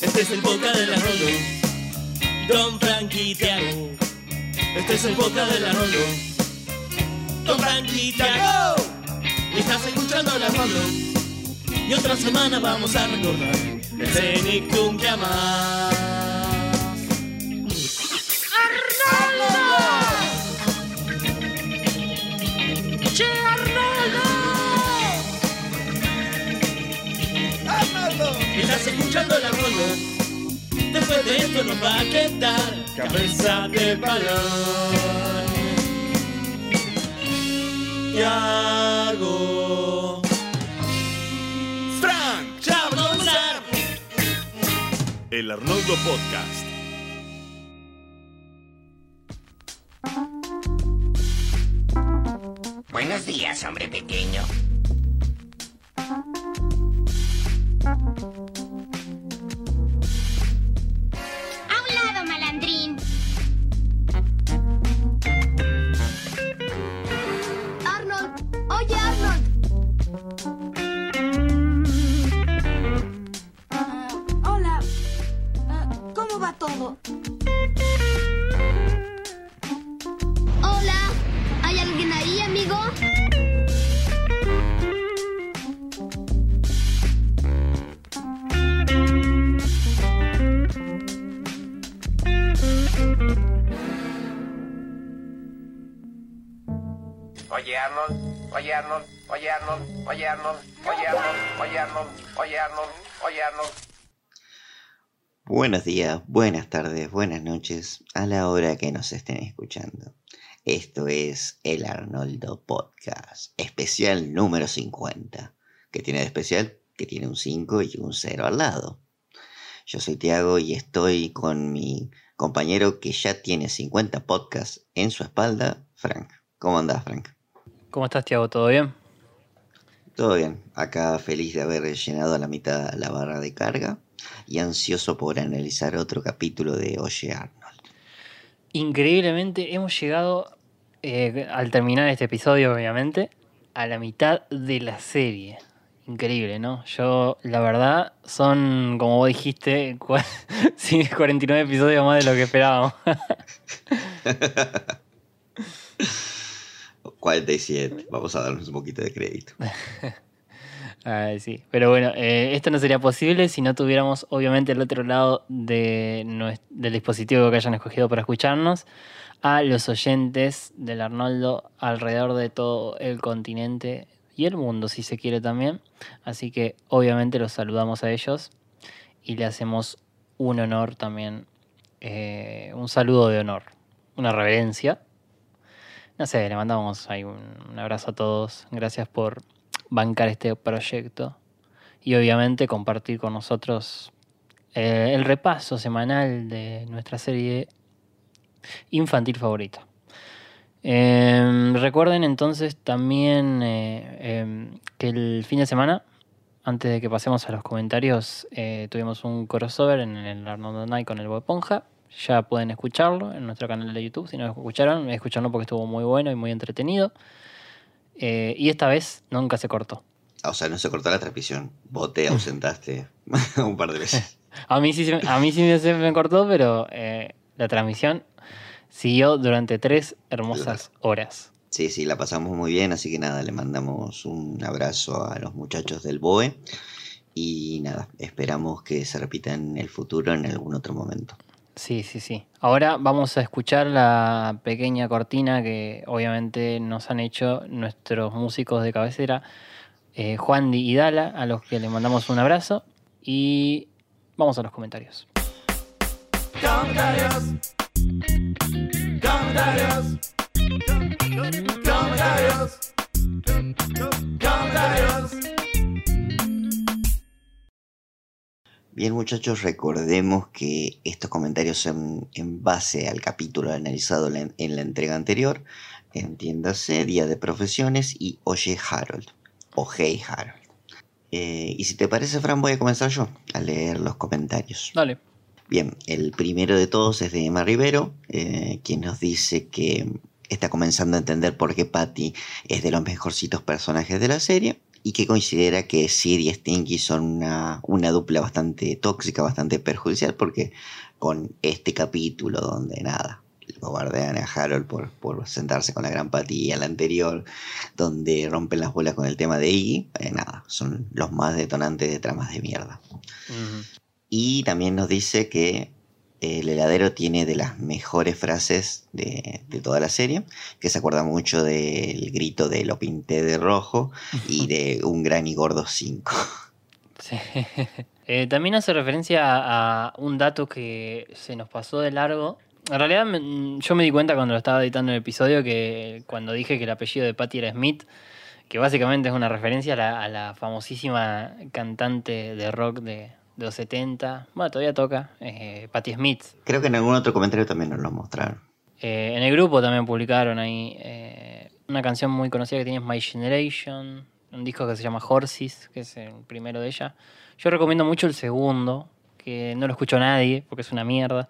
Este es el boca de la Rolo. Don Frankie Tiago. Este es el boca de la Rolo. Don Frankie Tiago. Y estás escuchando la Rolo. Y otra semana vamos a recordar el Cenicum que amás. Escuchando la Rolo. Después de esto nos va a quedar cabeza de balón. Tiago. Frank, Chablonzar. el Arnoldo Podcast. Buenos días, hombre pequeño. Buenos días, buenas tardes, buenas noches, a la hora que nos estén escuchando. Esto es el Arnoldo Podcast, especial número 50. ¿Qué tiene de especial? Que tiene un 5 y un 0 al lado. Yo soy Tiago y estoy con mi compañero que ya tiene 50 podcasts en su espalda, Frank. ¿Cómo andás, Frank? ¿Cómo estás, Tiago? ¿Todo bien? Todo bien, acá feliz de haber llenado a la mitad la barra de carga y ansioso por analizar otro capítulo de Oye Arnold. Increíblemente hemos llegado, eh, al terminar este episodio, obviamente, a la mitad de la serie. Increíble, ¿no? Yo, la verdad, son, como vos dijiste, cua- sí, 49 episodios más de lo que esperábamos. 47, vamos a darnos un poquito de crédito. Ay, sí. Pero bueno, eh, esto no sería posible si no tuviéramos, obviamente, el otro lado de nues- del dispositivo que hayan escogido para escucharnos, a los oyentes del Arnoldo alrededor de todo el continente y el mundo, si se quiere también. Así que, obviamente, los saludamos a ellos y le hacemos un honor también, eh, un saludo de honor, una reverencia. No sé, le mandamos un, abrazo a todos. Gracias por bancar este proyecto y obviamente compartir con nosotros eh, el repaso semanal de nuestra serie infantil favorita. Em, recuerden entonces también eh, em, que el fin de semana, antes de que pasemos a los comentarios, eh, tuvimos un crossover en el Arnold Night con el Bob Esponja. Ya pueden escucharlo en nuestro canal de YouTube. Si no lo escucharon, escucharlo porque estuvo muy bueno y muy entretenido. Eh, y esta vez nunca se cortó. O sea, no se cortó la transmisión. Vos te ausentaste un par de veces. A mí sí, se- a mí sí me- se me cortó, pero eh, la transmisión siguió durante tres hermosas horas. Sí, sí, la pasamos muy bien, así que nada, le mandamos un abrazo a los muchachos del BOE. Y nada, esperamos que se repita en el futuro en algún otro momento. Sí, sí, sí. Ahora vamos a escuchar la pequeña cortina que obviamente nos han hecho nuestros músicos de cabecera, eh, Juan y Dala, a los que le mandamos un abrazo. Y vamos a los. Comentarios. Comentarios. Comentarios. Comentarios. Bien muchachos, recordemos que estos comentarios son en base al capítulo analizado en la- en la entrega anterior, entiéndase, Día de Profesiones y Oye Harold, o Hey Harold. Eh, y si te parece, Fran, voy a comenzar yo a leer los comentarios. Dale. Bien, el primero de todos es de Emma Rivero, eh, quien nos dice que está comenzando a entender por qué Patty es de los mejorcitos personajes de la serie y que considera que Sid y Stinky son una, una dupla bastante tóxica, bastante perjudicial, porque con este capítulo donde nada, lo bardean a Harold por, por sentarse con la gran Patty y al anterior, donde rompen las bolas con el tema de Iggy, eh, nada, son los más detonantes de tramas de mierda. Y también nos dice que el heladero tiene de las mejores frases de, toda la serie, que se acuerda mucho del grito de lo pinté de rojo y de un gran y gordo 5. Sí. Eh, también hace referencia a, un dato que se nos pasó de largo. En realidad, yo me di cuenta cuando lo estaba editando el episodio que cuando dije que el apellido de Patty era Smith, que básicamente es una referencia a la famosísima cantante de rock de, de los 70. Bueno, todavía toca, eh, Patti Smith. Creo que en algún otro comentario también nos lo mostraron. Eh, en el grupo también publicaron ahí eh, una canción muy conocida que tiene My Generation, un disco que se llama Horses, que es el primero de ella. Yo recomiendo mucho el segundo, que no lo escucho a nadie porque es una mierda,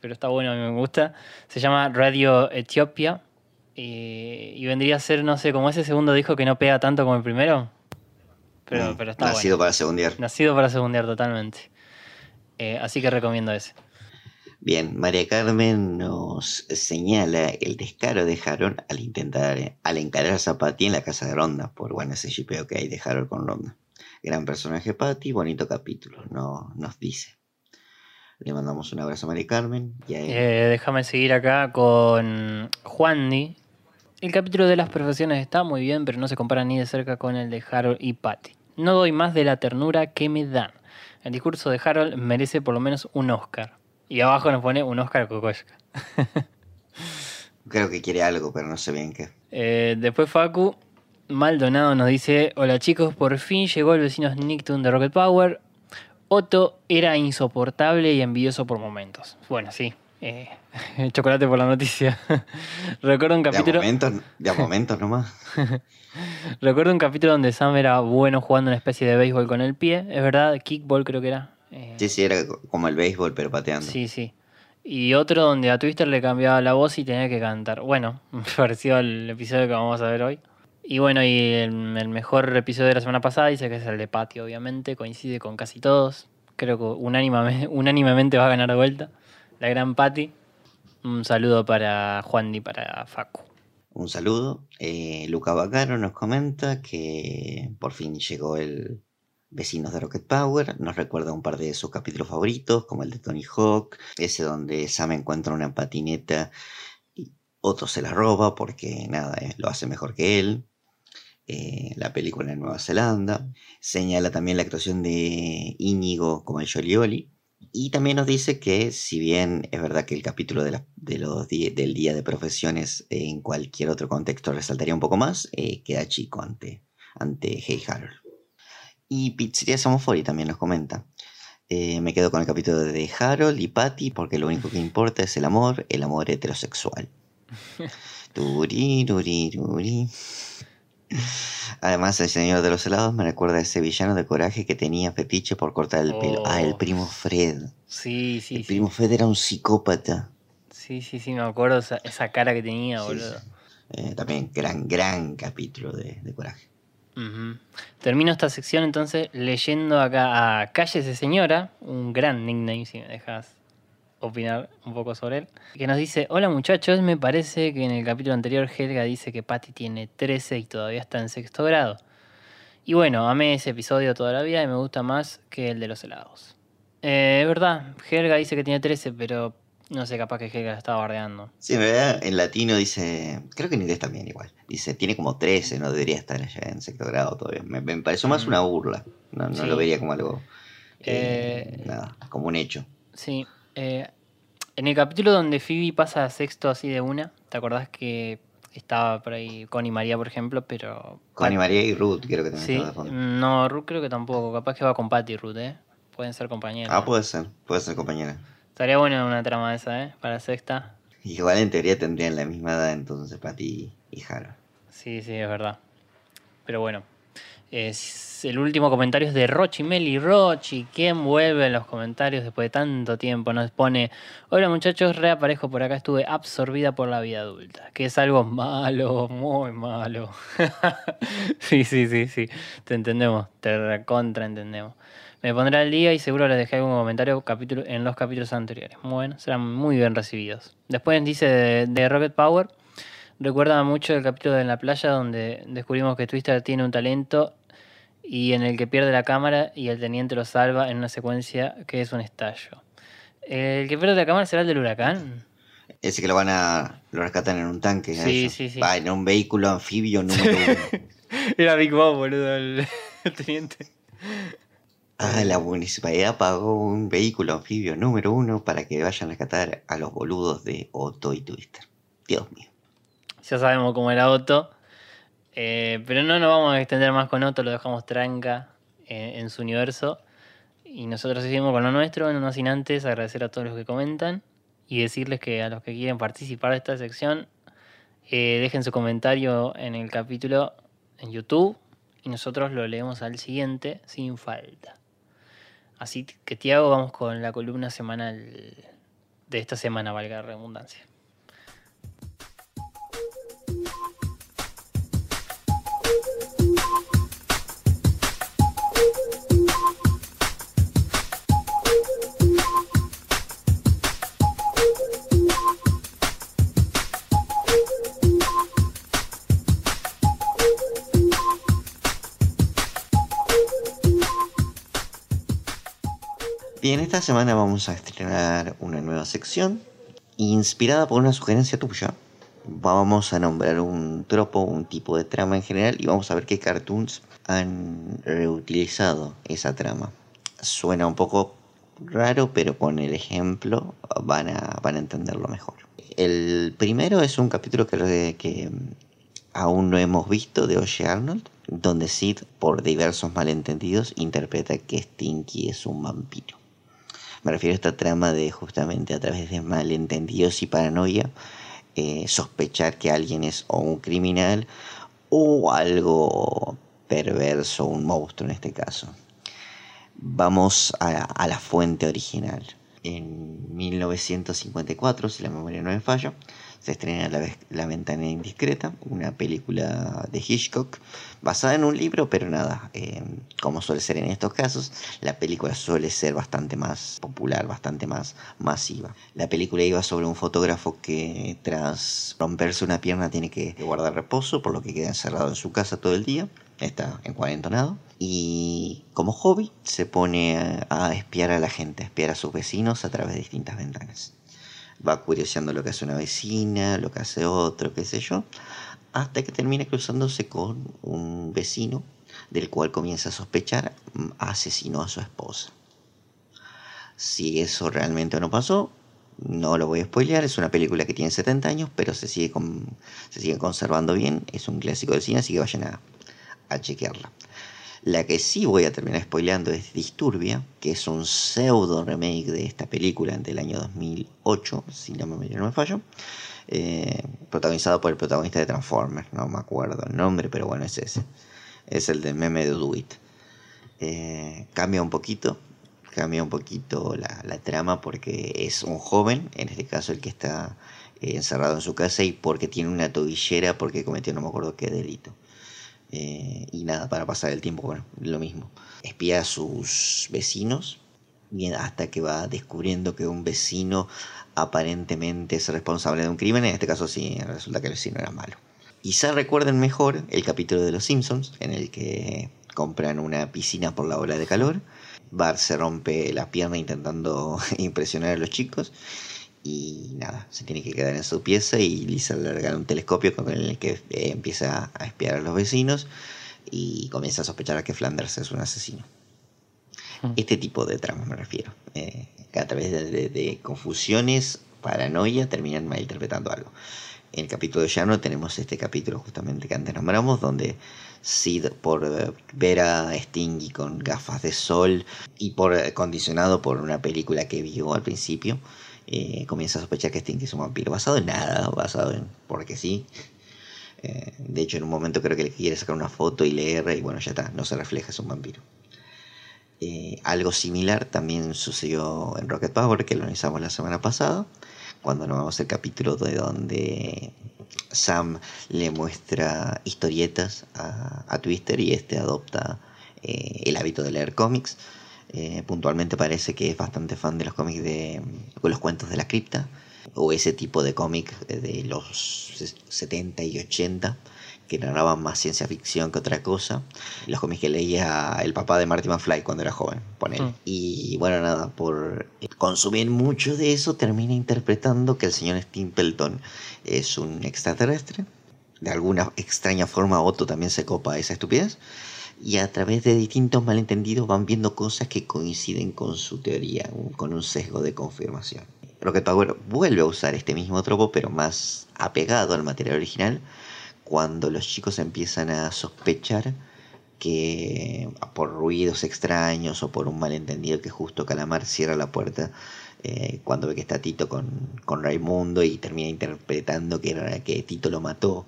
pero está bueno, a mí me gusta. Se llama Radio Ethiopia eh, y vendría a ser, no sé, como ese segundo disco que no pega tanto como el primero, pero, Mm, pero está Nacido bueno. para segundear. Nacido para segundear totalmente. Eh, así que recomiendo ese. Bien, María Carmen nos señala el descaro de Harold al intentar, al encarar a Patty en la casa de Ronda, por bueno, ese shipeo que hay de Harold con Ronda. Gran personaje Patty, bonito capítulo, no, nos dice. Le mandamos un abrazo a María Carmen y a. Eh, déjame seguir acá con Juandi. El capítulo de las profesiones está muy bien, pero no se compara ni de cerca con el de Harold y Patty. No doy más de la ternura que me dan. El discurso de Harold merece por lo menos un Oscar. Y abajo nos pone un Oscar Kokoschka. Creo que quiere algo, pero no sé bien qué. Eh, después Facu Maldonado nos dice: Hola chicos, por fin llegó el vecino Nicktoon de Rocket Power. Otto era insoportable y envidioso por momentos. Bueno, sí. eh, chocolate por la noticia. Recuerdo un De capítulo. momentos, de momentos nomás. Recuerdo un capítulo donde Sam era bueno jugando una especie de béisbol con el pie. Es verdad, kickball creo que era. Eh, Sí, sí, era como el béisbol, pero pateando. Sí, sí. Y otro donde a Twister le cambiaba la voz y tenía que cantar. Bueno, parecido al episodio que vamos a ver hoy. Y bueno, y el, el mejor episodio de la semana pasada dice que es el de Patty, obviamente. Coincide con casi todos. Creo que unánimamente, unánimemente va a ganar de vuelta. La gran Patty. Un saludo para Juan y para Facu. Un saludo. Eh, Luca Bacaro nos comenta que por fin llegó el Vecinos de Rocket Power. Nos recuerda un par de sus capítulos favoritos, como el de Tony Hawk, ese donde Sam encuentra una patineta y otro se la roba porque nada, eh, lo hace mejor que él. Eh, la película en Nueva Zelanda. Señala también la actuación de Íñigo como el Jolioli. Y también nos dice que si bien es verdad que el capítulo de la- de los del Día de Profesiones eh, en cualquier otro contexto resaltaría un poco más, eh, queda chico ante, ante Hey Harold. Y Pizzería Samofori también nos comenta. eh, me quedo con el capítulo de Harold y Patty porque lo único que importa es el amor, el amor heterosexual. Turi, turi, turi. Además, el señor de los helados me recuerda a ese villano de coraje que tenía fetiche por cortar el pelo. Ah, el Oh. primo Fred. Sí, sí, el sí. primo Fred era un psicópata. Sí, sí, sí, me acuerdo esa, esa cara que tenía, Sí, boludo. sí. Eh, también gran, gran capítulo de, de coraje. Termino esta sección entonces leyendo acá a Cállese Señora, un gran nickname si me dejas opinar un poco sobre él, que nos dice, hola muchachos, me parece que en el capítulo anterior Helga dice que Patty tiene 13 y todavía está en sexto grado. Y bueno, amé ese episodio toda la vida y me gusta más que el de los helados. Eh, es verdad, Helga dice que tiene 13, pero no sé, capaz que Helga la estaba bardeando. Sí, en realidad en latino dice, creo que en inglés también igual. Dice, tiene como 13, no debería estar allá en sexto grado todavía. Me, me pareció más Mm. una burla. No, no Sí. lo vería como algo, eh, Eh, nada, como un hecho. Sí. Eh, en el capítulo donde Phoebe pasa a sexto así de una, ¿te acordás que estaba por ahí Connie María, por ejemplo? Pero. Connie María y Ruth, creo que también Sí, estaba de fondo. no, Ruth creo que tampoco. Capaz que va con Patty y Ruth, ¿eh? Pueden ser compañeros. Ah, puede ser, puede ser compañera. Estaría buena una trama esa, ¿eh? Para sexta. Igual en teoría tendrían la misma edad entonces Patty y Harold. Sí, sí, es verdad. Pero bueno. Es, el último comentario es de Rochi, Meli Rochi. ¿Quién vuelve en los comentarios después de tanto tiempo? Nos pone: Hola muchachos, reaparejo por acá. Estuve absorbida por la vida adulta. Que es algo malo, muy malo. sí, sí, sí, sí. Te entendemos. Te recontra entendemos. Me pondré al día y seguro les dejé algún comentario capítulo, en los capítulos anteriores. Bueno, serán muy bien recibidos. Después dice de, de Rocket Power. Recuerda mucho el capítulo de En la playa donde descubrimos que Twister tiene un talento y en el que pierde la cámara y el teniente lo salva en una secuencia que es un estallo. ¿El que pierde la cámara será el del huracán? Ese que lo van a. lo rescatan en un tanque. Sí, eso. sí, sí. Va, en un vehículo anfibio número uno. Era Big Bob, boludo, el, el teniente. Ah, la municipalidad pagó un vehículo anfibio número uno para que vayan a rescatar a los boludos de Otto y Twister. Dios mío. Ya sabemos cómo era Otto. Eh, pero no nos vamos a extender más con Otto, lo dejamos tranca eh, en su universo. Y nosotros seguimos con lo nuestro, no sin antes agradecer a todos los que comentan y decirles que a los que quieren participar de esta sección, eh, dejen su comentario en el capítulo en YouTube y nosotros lo leemos al siguiente sin falta. Así que, Tiago, vamos con la columna semanal de esta semana, valga la redundancia. Bien, esta semana vamos a estrenar una nueva sección inspirada por una sugerencia tuya. Vamos a nombrar un tropo, un tipo de trama en general y vamos a ver qué cartoons han reutilizado esa trama. Suena un poco raro, pero con el ejemplo van a, van a entenderlo mejor. El primero es un capítulo que, que aún no hemos visto de Oye Arnold, donde Sid, por diversos malentendidos, interpreta que Stinky es un vampiro. Me refiero a esta trama de justamente a través de malentendidos y paranoia, eh, sospechar que alguien es o un criminal o algo perverso, un monstruo en este caso. Vamos a, a la fuente original. En 1954, si la memoria no me falla, se estrena La, La Ventana Indiscreta, una película de Hitchcock basada en un libro, pero nada, eh, como suele ser en estos casos, la película suele ser bastante más popular, bastante más masiva. La película iba sobre un fotógrafo que tras romperse una pierna tiene que guardar reposo, por lo que queda encerrado en su casa todo el día, está encuarentonado. Y como hobby se pone a, espiar a la gente, a espiar a sus vecinos a través de distintas ventanas va curioseando lo que hace una vecina, lo que hace otro, qué sé yo, hasta que termina cruzándose con un vecino del cual comienza a sospechar mm, asesinó a su esposa. Si eso realmente no pasó, no lo voy a spoilear, es una película que tiene 70 años, pero se sigue, se sigue conservando bien, es un clásico del cine, así que vayan a, a chequearla. La que sí voy a terminar spoileando es Disturbia, que es un pseudo remake de esta película del año 2008, si la memoria no me fallo, eh, protagonizado por el protagonista de Transformers, no me acuerdo el nombre, pero bueno, es ese. Es el del meme de Do. Eh, cambia un poquito, cambia un poquito la, la trama porque es un joven, en este caso el que está eh, encerrado en su casa y porque tiene una tobillera porque cometió no me acuerdo qué delito. Eh, y nada, para pasar el tiempo, bueno, lo mismo. Espía a sus vecinos hasta que va descubriendo que un vecino aparentemente es responsable de un crimen. En este caso sí, resulta que el vecino era malo. Quizá recuerden mejor el capítulo de Los Simpsons en el que compran una piscina por la ola de calor. Bart se rompe la pierna intentando impresionar a los chicos y nada, se tiene que quedar en su pieza y Lisa le regala un telescopio con el que eh, empieza a espiar a los vecinos y comienza a sospechar que Flanders es un asesino. Este tipo de tramas me refiero, eh, que a través de, de- de confusiones, paranoia, terminan malinterpretando algo. En el capítulo de Llano tenemos este capítulo justamente que antes nombramos, donde Sid, por eh, ver a Stingy con gafas de sol y por eh, condicionado por una película que vio al principio, eh, comienza a sospechar que Stingy es un vampiro. Basado en nada, basado en porque sí. Eh, de hecho, en un momento creo que le quiere sacar una foto y leer y bueno, ya está, no se refleja, es un vampiro. Eh, algo similar también sucedió en Rocket Power, que lo analizamos la semana pasada, cuando nos vamos el capítulo de donde Sam le muestra historietas a, Twister y este adopta el hábito de leer cómics. Eh, puntualmente parece que es bastante fan de los cómics de los cuentos de la cripta o ese tipo de cómic de los 70 y 80 que narraban más ciencia ficción que otra cosa. Los cómics que leía el papá de Marty McFly cuando era joven, pone. Mm. Y bueno, nada, por consumir mucho de eso, termina interpretando que el señor Stimpleton es un extraterrestre. De alguna extraña forma, Otto también se copa esa estupidez. Y a través de distintos malentendidos van viendo cosas que coinciden con su teoría, con un sesgo de confirmación. Rocket Power vuelve a usar este mismo tropo, pero más apegado al material original, cuando los chicos empiezan a sospechar que por ruidos extraños o por un malentendido que justo Calamar cierra la puerta eh, cuando ve que está Tito con, con Raimundo y termina interpretando que, que Tito lo mató.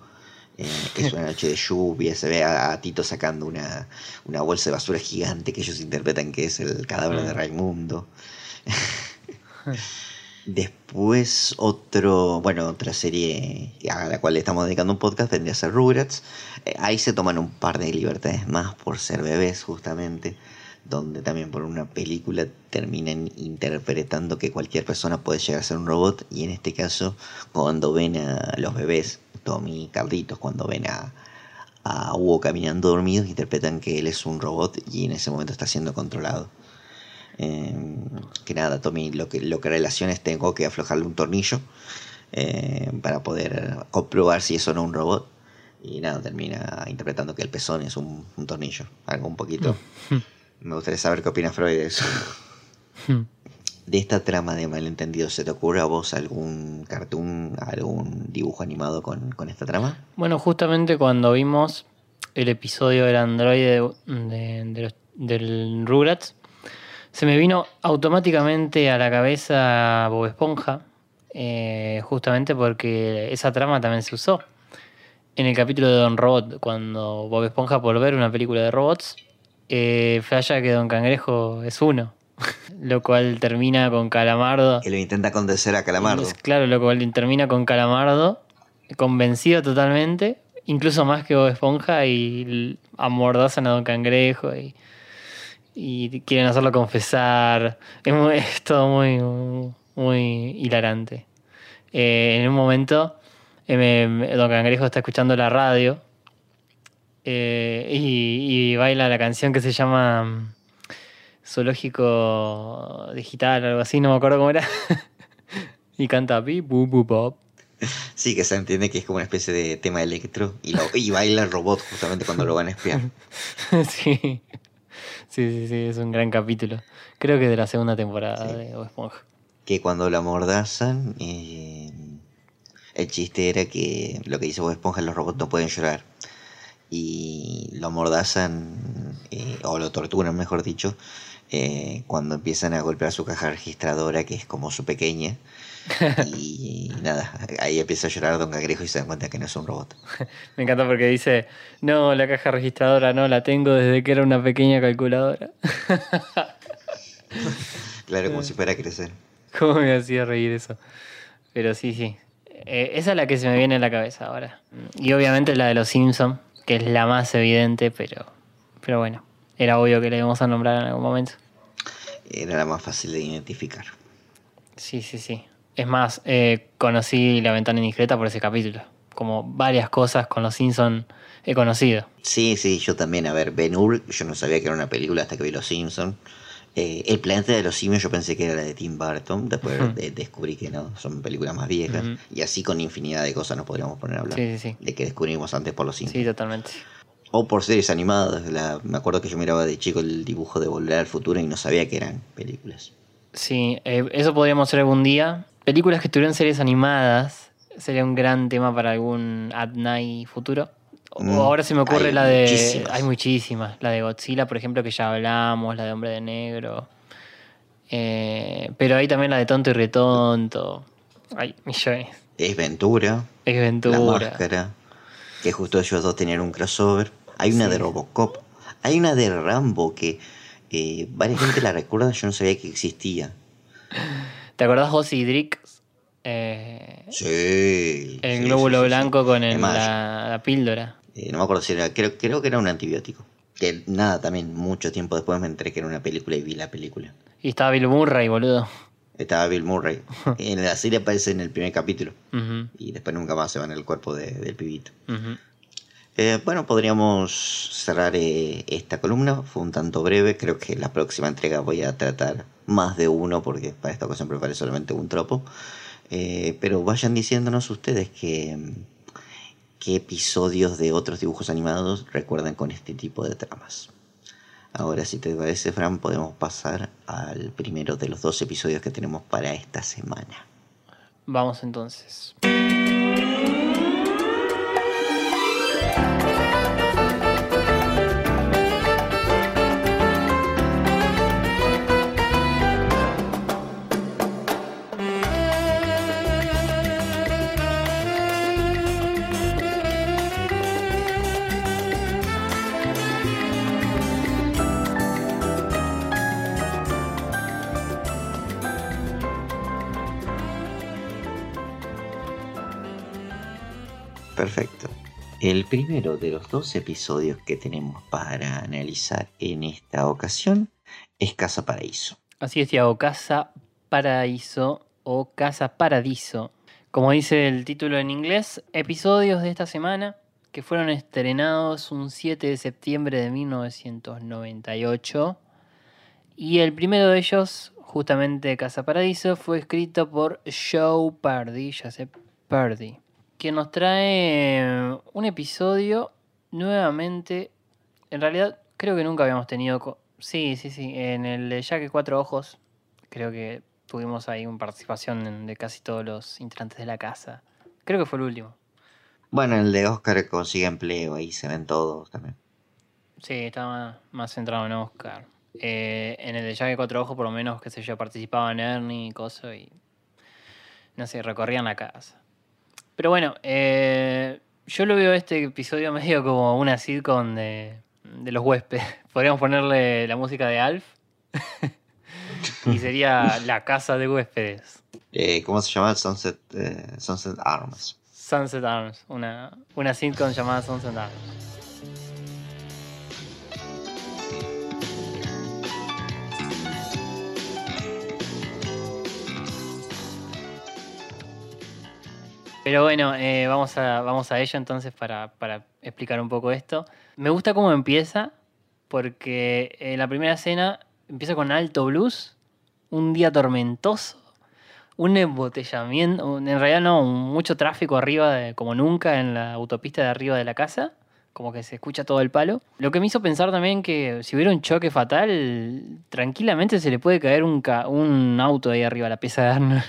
Eh, es una noche de lluvia, se ve a, a Tito sacando una, una bolsa de basura gigante que ellos interpretan que es el cadáver de Raimundo. Después otro, bueno, otra serie a la cual le estamos dedicando un podcast vendría a ser Rugrats. Eh, ahí se toman un par de libertades más por ser bebés justamente, donde también por una película terminan interpretando que cualquier persona puede llegar a ser un robot y en este caso cuando ven a los bebés, Tommy y Carlitos, cuando ven a, a Hugo caminando dormidos, interpretan que él es un robot y en ese momento está siendo controlado. Eh, que nada, Tommy lo que, lo que relaciona es tengo que aflojarle un tornillo eh, para poder comprobar si es o no un robot. Y nada, termina interpretando que el pezón es un, un tornillo. Algo un poquito. Me gustaría saber qué opina Freud de eso. De esta trama de malentendidos, ¿se te ocurre a vos algún cartoon, algún dibujo animado con, con esta trama? Bueno, justamente cuando vimos el episodio del androide de, del Rugrats, se me vino automáticamente a la cabeza Bob Esponja, eh, justamente porque esa trama también se usó. En el capítulo de Don Robot, cuando Bob Esponja por ver una película de robots, eh, flasha que Don Cangrejo es uno. Lo cual termina con Calamardo. Que lo intenta convencer a Calamardo. Claro, lo cual termina con Calamardo, convencido totalmente, incluso más que Bob Esponja, y amordazan a Don Cangrejo y, y quieren hacerlo confesar. Es, muy- es todo muy, muy hilarante. Eh, en un momento, eh, Don Cangrejo está escuchando la radio eh, y, y baila la canción que se llama Zoológico Digital, algo así, no me acuerdo cómo era. y canta pi, bu, bu, pop. Sí, que se entiende que es como una especie de tema electro y, lo- y baila el robot justamente cuando lo van a espiar. sí. sí, sí, sí, es un gran capítulo. Creo que de la segunda temporada Sí. de Bob Esponja. que cuando lo amordazan, eh, el chiste era que lo que dice Bob Esponja, los robots no pueden llorar. Y lo amordazan, eh, o lo torturan, mejor dicho, eh, cuando empiezan a golpear su caja registradora, que es como su pequeña. Y nada, ahí empieza a llorar Don Cangrejo y se dan cuenta que no es un robot. Me encanta porque dice, no, la caja registradora no, la tengo desde que era una pequeña calculadora. Claro, como si fuera a crecer. ¿Cómo me hacía reír eso? Pero sí, sí. Eh, esa es la que se me viene a la cabeza ahora. Y obviamente la de los Simpsons, que es la más evidente, pero, pero bueno, era obvio que la íbamos a nombrar en algún momento. Era la más fácil de identificar. Sí, sí, sí. Es más, eh, conocí La Ventana Indiscreta por ese capítulo. Como varias cosas con los Simpsons he conocido. Sí, sí, yo también. A ver, Ben Hur, yo no sabía que era una película hasta que vi Los Simpsons. Eh, el planeta de los simios yo pensé que era la de Tim Burton, después Ujú. de- descubrí que no, son películas más viejas. Y así con infinidad de cosas nos podríamos poner a hablar. Sí, sí, sí. De que descubrimos antes por Los Simpsons. Sí, totalmente. O por series animadas. La- me acuerdo que yo miraba de chico el dibujo de Volver al Futuro y no sabía que eran películas. Sí, eh, eso podríamos hacer algún día. Películas que tuvieron series animadas sería un gran tema para algún At Night futuro. O Mm, ahora se me ocurre hay la de. muchísimas. Hay muchísimas. La de Godzilla, por ejemplo, que ya hablamos, la de Hombre de Negro. Eh, pero hay también la de Tonto y Retonto. Hay millones. Es Ventura, Es La Ventura. Máscara. que justo ellos dos tenían un crossover. Hay una Sí. de Robocop. Hay una de Rambo que eh, varias gente la recuerda, yo no sabía que existía. ¿Te acordás vos y Drix? Eh, Sí. el sí, glóbulo sí, blanco con el- Es más, la, la píldora. eh, no me acuerdo si era, creo, creo que era un antibiótico. Que nada, también mucho tiempo después me enteré que era una película y vi la película. Y estaba Bill Murray, boludo. Estaba Bill Murray. en la serie aparece en el primer capítulo. Y después nunca más se va en el cuerpo de- del pibito. Eh, bueno, podríamos cerrar eh, esta columna. Fue un tanto breve. Creo que la próxima entrega voy a tratar más de uno porque para esta ocasión preparé solamente un tropo. Eh, pero vayan diciéndonos ustedes que, qué episodios de otros dibujos animados recuerdan con este tipo de tramas. Ahora, si te parece, Fran, podemos pasar al primero de los dos episodios que tenemos para esta semana. Vamos entonces. Bye. Primero de los dos episodios que tenemos para analizar en esta ocasión es Casa Paraíso. Así es, Tiago, Casa Paraíso o Casa Paradiso. Como dice el título en inglés, episodios de esta semana que fueron estrenados un 7 de septiembre de 1998. Y el primero de ellos, justamente Casa Paradiso, fue escrito por Joe Pardy, sé, Pardy, que nos trae un episodio nuevamente. En realidad, creo que nunca habíamos tenido. Sí, sí, sí. En el de Jack Cuatro Ojos, creo que tuvimos ahí una participación de casi todos los integrantes de la casa. Creo que fue el último. Bueno, el de Oscar consigue empleo, ahí se ven todos también. Sí, estaba más centrado en Oscar. Eh, en el de Jack Cuatro Ojos, por lo menos, qué sé yo, participaban Ernie y cosas y. No sé, recorrían la casa. Pero bueno, eh, yo lo veo este episodio medio como una sitcom de, de los huéspedes. Podríamos ponerle la música de Alf. y sería la casa de huéspedes. Eh, ¿Cómo se llama? Sunset, eh, Sunset Arms. Sunset Arms, una, una sitcom llamada Sunset Arms. Pero bueno, eh, vamos, a, vamos a ello entonces para, para explicar un poco esto. Me gusta cómo empieza, porque en la primera escena empieza con alto blues, un día tormentoso, un embotellamiento, un- en realidad no, un- mucho tráfico arriba, como nunca en la autopista de arriba de la casa, como que se escucha todo el palo. Lo que me hizo pensar también que si hubiera un choque fatal, tranquilamente se le puede caer un, ca- un auto ahí arriba a la pieza de Arnold.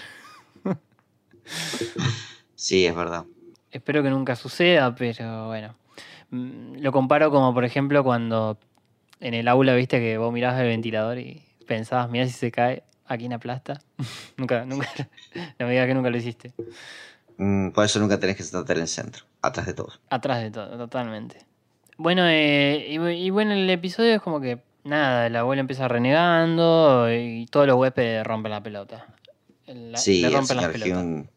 Sí, es verdad. Espero que nunca suceda, pero bueno. Mm, Lo comparo como, por ejemplo, cuando en el aula viste que vos mirabas el ventilador y pensabas, mirá si se cae, ¿a quién aplasta? nunca, nunca, no me digas que nunca lo hiciste. Mm, por eso nunca tenés que sentarte en el centro, atrás de todos. Atrás de todo, totalmente. Bueno, eh, y, y bueno, el episodio es como que, nada, el abuelo empieza renegando y todos los huéspedes rompen la pelota. La- sí, le el rompen las señor pelotas. Hume,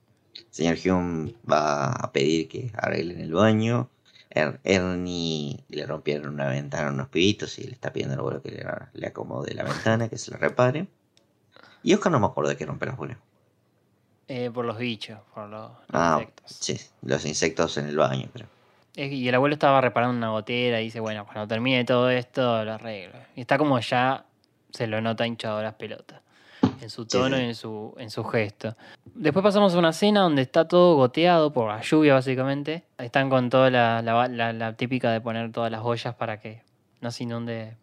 señor Hume va a pedir que arreglen el baño. Er- Ernie le rompieron una ventana a unos pibitos y le está pidiendo al abuelo que le, le acomode la ventana, que se la repare. Y Oscar no me acuerdo de que romper las bolas. Eh, por los bichos, por los, los Ah, insectos. sí, los insectos en el baño, pero. Y el abuelo estaba reparando una gotera y dice, bueno, cuando termine todo esto lo arreglo. Y está como ya se lo nota hinchado las pelotas. En su tono sí. y en su, en su gesto. Después pasamos a una escena donde está todo goteado por la lluvia, básicamente. Están con toda la, la- la- la típica de poner todas las ollas para que no se inunde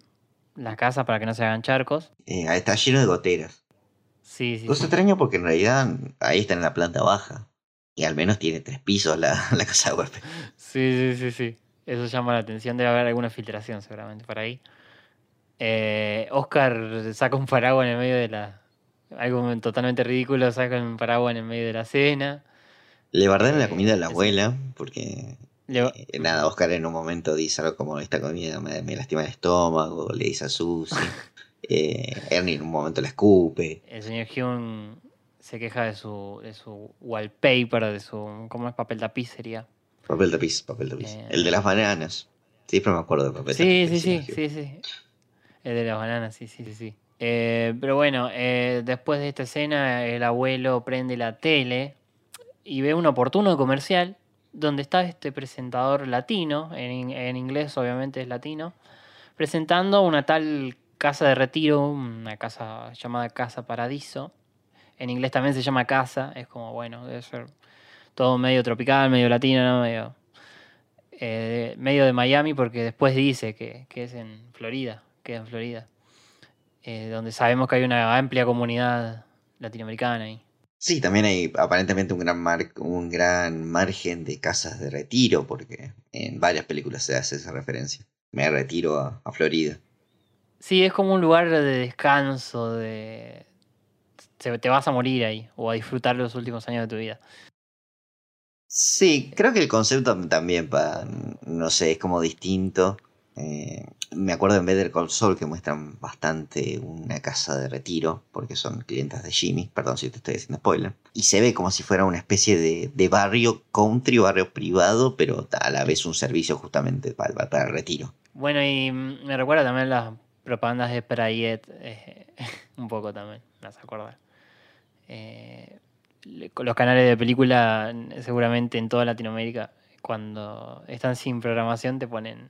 la casa, para que no se hagan charcos. eh, está lleno de goteras. Sí, sí. Cosa sí. extraña porque en realidad ahí está en la planta baja. Y al menos tiene tres pisos la, la casa de huésped. Sí, sí, sí, sí. Eso llama la atención. Debe haber alguna filtración seguramente por ahí. Eh, Oscar saca un paraguas en el medio de la. Algo totalmente ridículo, saca un paraguas en el medio de la cena. Le bardean la Eh, comida de la abuela porque Le- Eh, nada, Oscar en un momento dice algo como esta comida me, me lastima el estómago, le dice a Susie. Eh, Ernie en un momento la escupe. el señor Hyun se queja de su, de su wallpaper, de su. ¿Cómo es? Papel tapiz sería. Papel tapiz, papel tapiz. El de las bananas. Siempre me acuerdo del papel Sí, tapiz. sí, sí, Sergio. sí, sí. El de las bananas, sí, sí, sí, sí. Eh, pero bueno, eh, después de esta escena, el abuelo prende la tele y ve un oportuno comercial donde está este presentador latino, en, en inglés obviamente es latino, presentando una tal casa de retiro, una casa llamada Casa Paradiso. En inglés también se llama casa, es como, bueno, debe ser todo medio tropical, medio latino, ¿no? medio, eh, medio de Miami, porque después dice que, que es en Florida, que es en Florida, eh, donde sabemos que hay una amplia comunidad latinoamericana ahí. Sí, también hay aparentemente un gran, mar- un gran margen de casas de retiro, porque en varias películas se hace esa referencia. Me retiro a, a Florida. Sí, es como un lugar de descanso, de... se- te vas a morir ahí, o a disfrutar los últimos años de tu vida. Sí, creo que el concepto también, pa, no sé, es como distinto. Eh, me acuerdo en Better Call Saul que muestran bastante una casa de retiro, porque son clientas de Jimmy, perdón si te estoy haciendo spoiler. Y se ve como si fuera una especie de, barrio country, barrio privado, pero a la vez un servicio justamente para, para- el retiro. Bueno, y mm, me recuerda también las propagandas de Prayet, eh, un poco también, me hace acordar. Eh, los canales de película, seguramente en toda Latinoamérica, cuando están sin programación, te ponen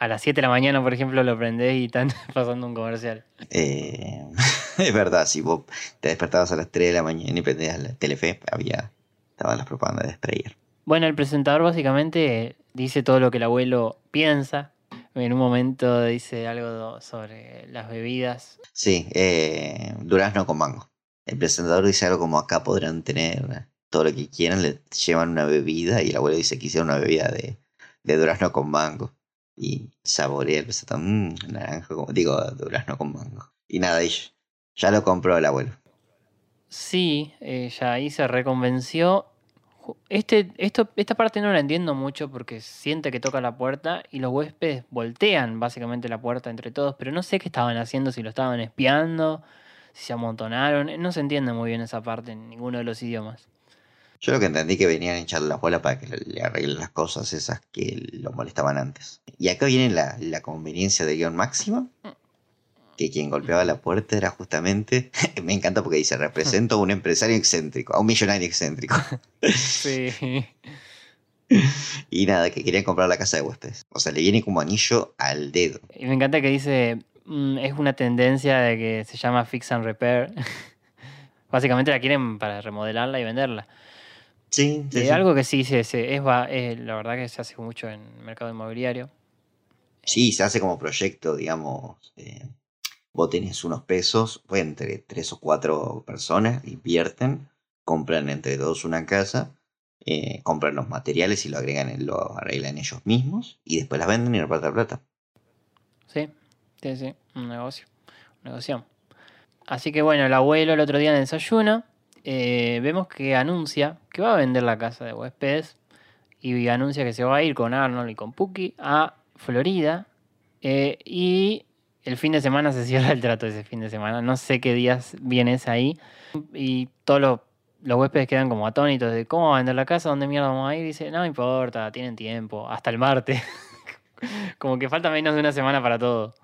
a las 7 de la mañana, por ejemplo, lo prendés y están pasando un comercial. Eh, es verdad, si vos te despertabas a las 3 de la mañana y prendías la Telefe, había, estaban las propagandas de Sprayer. Bueno, el presentador básicamente dice todo lo que el abuelo piensa. En un momento dice algo sobre las bebidas. Sí, eh, durazno con mango. El presentador dice algo como acá podrán tener todo lo que quieran, le llevan una bebida y el abuelo dice que hicieron una bebida de, de durazno con mango. Y saborea el mmm, naranja, con- digo, durazno con mango. Y nada, y ya lo compró el abuelo. Sí, eh, ya ahí se reconvenció. Este, esto, esta parte no la entiendo mucho porque siente que toca la puerta y los huéspedes voltean básicamente la puerta entre todos, pero no sé qué estaban haciendo, si lo estaban espiando, si se amontonaron. No se entiende muy bien esa parte en ninguno de los idiomas. Yo lo que entendí que venían a echarle la bola para que le, le arreglen las cosas esas que lo molestaban antes. Y acá viene la, la conveniencia de guion máxima. Que quien golpeaba la puerta era justamente. Me encanta porque dice: represento a un empresario excéntrico, a un millonario excéntrico. Sí. y nada, que querían comprar la casa de huéspedes. O sea, le viene como anillo al dedo. Y me encanta que dice, mm, es una tendencia de que se llama fix and repair. Básicamente la quieren para remodelarla y venderla. Sí, sí, Eh, sí. Algo que sí se, se- es, la verdad que se hace mucho en el mercado inmobiliario. Sí, se hace como proyecto, digamos. eh, vos tenés unos pesos, pues entre tres o cuatro personas, invierten, compran entre dos una casa, eh, compran los materiales y lo agregan, lo arreglan ellos mismos y después las venden y reparten la plata. Sí, sí, sí, un negocio, un negocio. Así que bueno, el abuelo el otro día en el desayuno, eh, vemos que anuncia que va a vender la casa de huéspedes y anuncia que se va a ir con Arnold y con Puki a Florida eh, y el fin de semana se cierra el trato ese fin de semana. No sé qué días vienes ahí y todos los, huéspedes quedan como atónitos de cómo va a vender la casa, dónde mierda vamos a ir. dice, no importa, tienen tiempo, hasta el martes. como que falta menos de una semana para todo.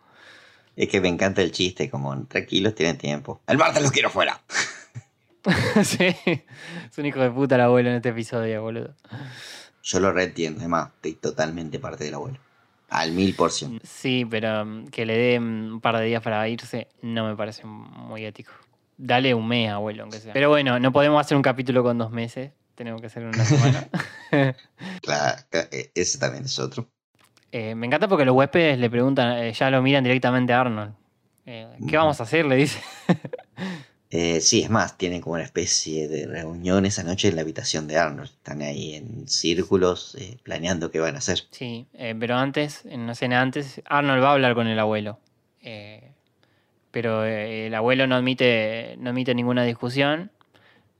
Es que me encanta el chiste, como tranquilos, tienen tiempo. El martes los quiero fuera. sí, es un hijo de puta el abuelo en este episodio, boludo. Yo lo reentiendo, además, estoy totalmente parte del abuelo. Al mil por ciento. Sí, pero mm, que le dé mm, un par de días para irse no me parece muy ético. Dale un mes, abuelo, aunque sea. Pero bueno, no podemos hacer un capítulo con dos meses. Tenemos que hacer una semana. Claro, eh, ese también es otro. Eh, me encanta porque los huéspedes le preguntan, eh, ya lo miran directamente a Arnold. Eh, ¿Qué vamos a hacer? Le dice. Eh, sí, es más, tienen como una especie de reunión esa noche en la habitación de Arnold. Están ahí en círculos eh, planeando qué van a hacer. Sí, eh, pero antes, en una escena antes, Arnold va a hablar con el abuelo. Eh, pero el abuelo no admite, no admite ninguna discusión.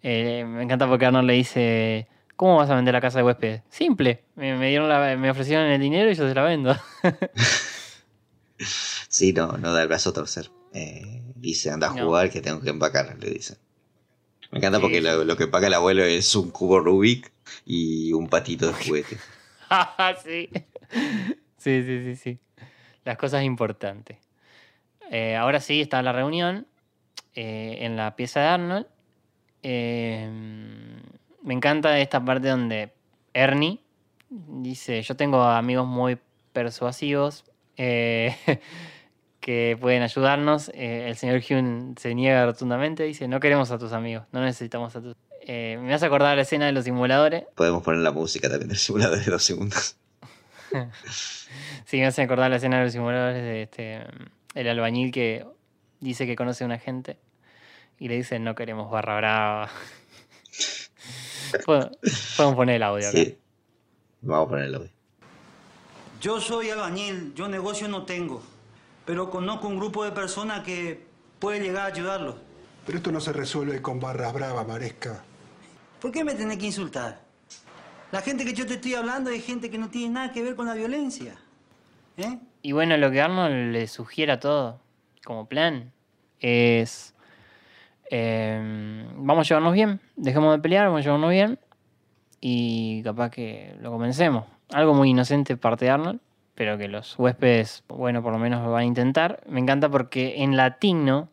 Me encanta porque Arnold le dice, ¿Cómo vas a vender la casa de huéspedes? Simple. Me, me dieron la- me ofrecieron el dinero y yo se la vendo. Sí, no, no da el brazo a torcer. Eh, dice, anda a No. jugar que tengo que empacar, le dice. Me encanta porque lo que empaca el abuelo es un cubo Rubik y un patito de juguete. sí. Sí, sí, sí, sí. Las cosas importantes. Eh, ahora sí está la reunión eh, en la pieza de Arnold. Eh, me encanta esta parte donde Ernie dice, yo tengo amigos muy persuasivos eh, que pueden ayudarnos. Eh, el señor Hume se niega rotundamente, dice, no queremos a tus amigos, no necesitamos a tus... Eh, me hace acordar la escena de los simuladores. Podemos poner la música también del simulador de dos segundos. Sí, me hace acordar la escena de los simuladores de este el albañil que dice que conoce a una gente y le dice no queremos barra brava. Pod- Podemos poner el audio acá. Sí. Vamos a ponerlo. audio. Yo soy albañil, yo negocio no tengo, pero conozco un grupo de personas que puede llegar a ayudarlos. Pero esto no se resuelve con barras bravas, Maresca. ¿Por qué me tenés que insultar? La gente que yo te estoy hablando es gente que no tiene nada que ver con la violencia. ¿Eh? Y bueno, lo que Arnold le sugiere a todo, como plan, es eh, vamos a llevarnos bien, dejemos de pelear, vamos a llevarnos bien y capaz que lo comencemos. Algo muy inocente parte de Arnold, pero que los huéspedes, bueno, por lo menos lo van a intentar. Me encanta porque en latino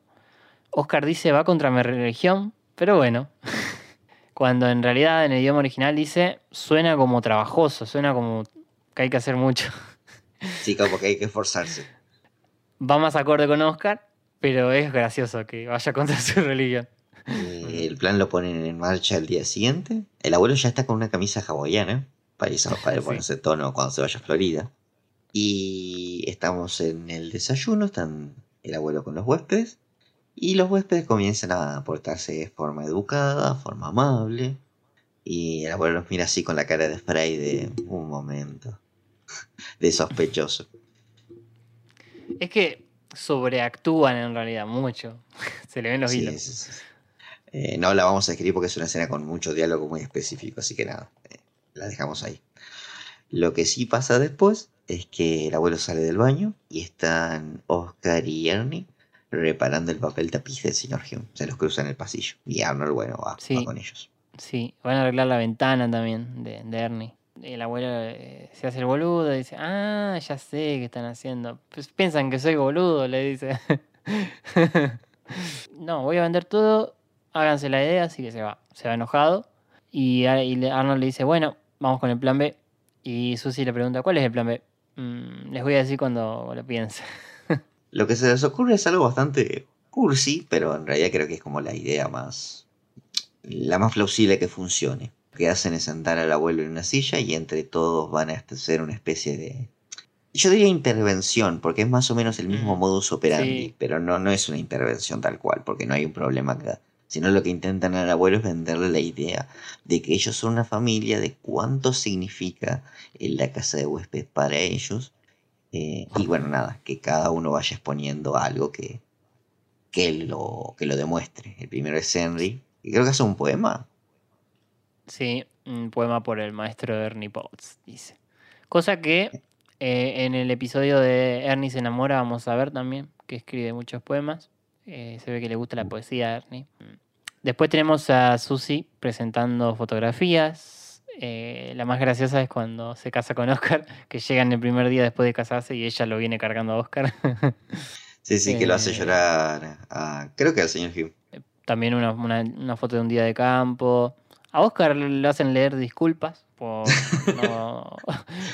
Oscar dice va contra mi religión, pero bueno, cuando en realidad en el idioma original dice suena como trabajoso, suena como que hay que hacer mucho. Sí, como que hay que esforzarse. va más acorde con Oscar, pero es gracioso que vaya contra su religión. Eh, el plan lo ponen en marcha el día siguiente. El abuelo ya está con una camisa hawaiana para, irse- para Sí. ponerse tono cuando se vaya a Florida. Y estamos en el desayuno, están el abuelo con los huéspedes. Y los huéspedes comienzan a portarse de forma educada, forma amable. Y el abuelo los mira así con la cara de spray de un momento. De sospechoso. Es que sobreactúan en realidad mucho. Se le ven los Sí, hilos. sí, sí. Eh, no la vamos a escribir porque es una escena con mucho diálogo muy específico, así que nada, eh, la dejamos ahí. Lo que sí pasa después es que el abuelo sale del baño y están Oscar y Ernie reparando el papel tapiz del señor Hume. Se los cruzan en el pasillo. Y Arnold, bueno, va, Sí. va con ellos. Sí, van a arreglar la ventana también de, de Ernie. El abuelo eh, se hace el boludo y dice, ah, ya sé qué están haciendo. Pues piensan que soy boludo, le dice. no, voy a vender todo, háganse la idea, así que se va. Se va enojado. Y, y Arnold le dice, bueno, vamos con el plan B. Y Susie le pregunta, ¿cuál es el plan B? "Mm, les voy a decir cuando lo piense. Lo que se les ocurre es algo bastante cursi, pero en realidad creo que es como la idea más. la más plausible que funcione. Lo que hacen es sentar al abuelo en una silla y entre todos van a hacer una especie de. Yo diría intervención, porque es más o menos el mismo Mm, modus operandi, sí. pero no, no es una intervención tal cual, porque no hay un problema acá. Sino lo que intentan al abuelo es venderle la idea de que ellos son una familia, de cuánto significa en la casa de huéspedes para ellos, eh, y bueno, nada, que cada uno vaya exponiendo algo que, que, lo, que lo demuestre. El primero es Henry, y creo que hace un poema. Sí, un poema por el maestro Ernie Potts, dice. Cosa que eh, en el episodio de Ernie se enamora vamos a ver también, que escribe muchos poemas. Eh, se ve que le gusta la poesía a Ernie. Después tenemos a Susie presentando fotografías. Eh, la más graciosa es cuando se casa con Oscar, que llegan el primer día después de casarse y ella lo viene cargando a Oscar. Sí, sí, que lo hace Eh. llorar. a- creo que al señor Hume. También una, una- una foto de un día de campo. A Oscar le hacen leer disculpas por no,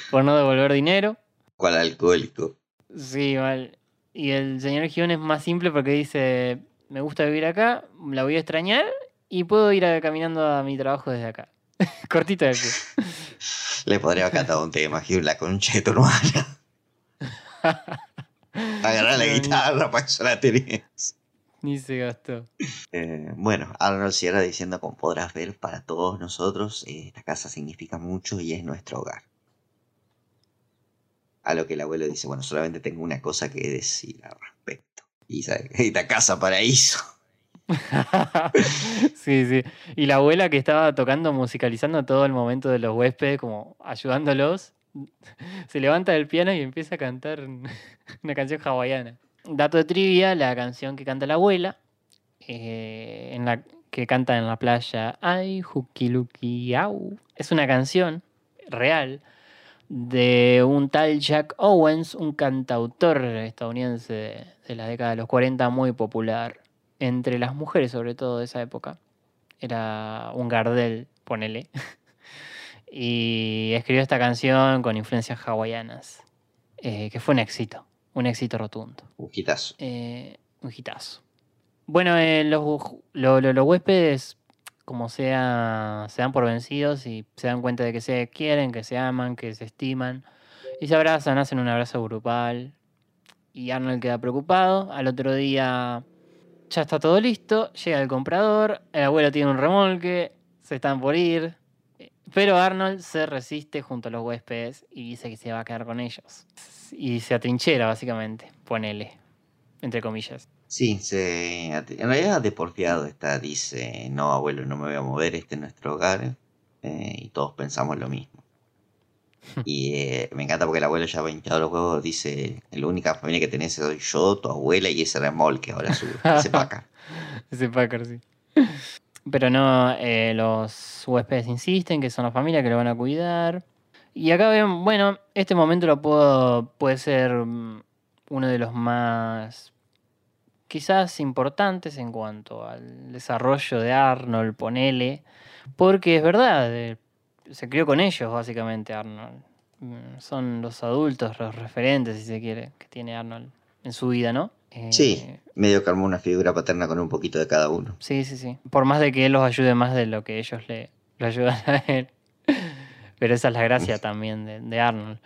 por no devolver dinero. Cual alcohólico. Sí, mal. Y el señor Gion es más simple porque dice, me gusta vivir acá, la voy a extrañar y puedo ir a- caminando a mi trabajo desde acá. Cortito de pie. Le podría haber cantado un tema, Hume, la concha de tu hermana. Agarrar la guitarra, para eso la tenés. Ni se gastó. Eh, bueno, Arnold cierra diciendo, como podrás ver, para todos nosotros eh, esta casa significa mucho y es nuestro hogar. A lo que el abuelo dice, bueno, solamente tengo una cosa que decir al respecto. Y esta casa paraíso. sí, sí. Y la abuela que estaba tocando, musicalizando todo el momento de los huéspedes, como ayudándolos, se levanta del piano y empieza a cantar una canción hawaiana. Dato de trivia, la canción que canta la abuela, eh, en la, que canta en la playa, ay, hukiluki au, es una canción real de un tal Jack Owens, un cantautor estadounidense de, de la década de los 40 muy popular entre las mujeres, sobre todo de esa época. Era un Gardel, ponele. y escribió esta canción con influencias hawaianas, eh, que fue un éxito, un éxito rotundo. Un hitazo. Eh, un hitazo. Bueno, eh, los, lo- lo- los huéspedes, como sea, se dan por vencidos y se dan cuenta de que se quieren, que se aman, que se estiman, y se abrazan, hacen un abrazo grupal. Y Arnold queda preocupado. Al otro día ya está todo listo, llega el comprador, el abuelo tiene un remolque, se están por ir. Pero Arnold se resiste junto a los huéspedes y dice que se va a quedar con ellos. Y se atrinchera, básicamente, ponele, entre comillas. Sí, se, en realidad de porfiado está, dice, no abuelo, no me voy a mover, este es nuestro hogar. eh, y todos pensamos lo mismo. Y eh, me encanta porque el abuelo ya ha hinchado los huevos, dice, la única familia que tenés soy yo, tu abuela y ese remolque, ahora su, ese paca. Ese Packer, sí. Pero no, eh, los huéspedes insisten que son la familia que lo van a cuidar. Y acá ven, bueno, este momento lo puedo, puede ser mm, uno de los más quizás importantes en cuanto al desarrollo de Arnold, ponele, porque es verdad, eh, se crió con ellos básicamente Arnold. Mm, Son los adultos, los referentes, si se quiere, que tiene Arnold en su vida, ¿no? Eh, Sí, medio que armó una figura paterna con un poquito de cada uno. Sí, sí, sí. Por más de que él los ayude más de lo que ellos le, le ayudan a él. Pero esa es la gracia también de, de Arnold.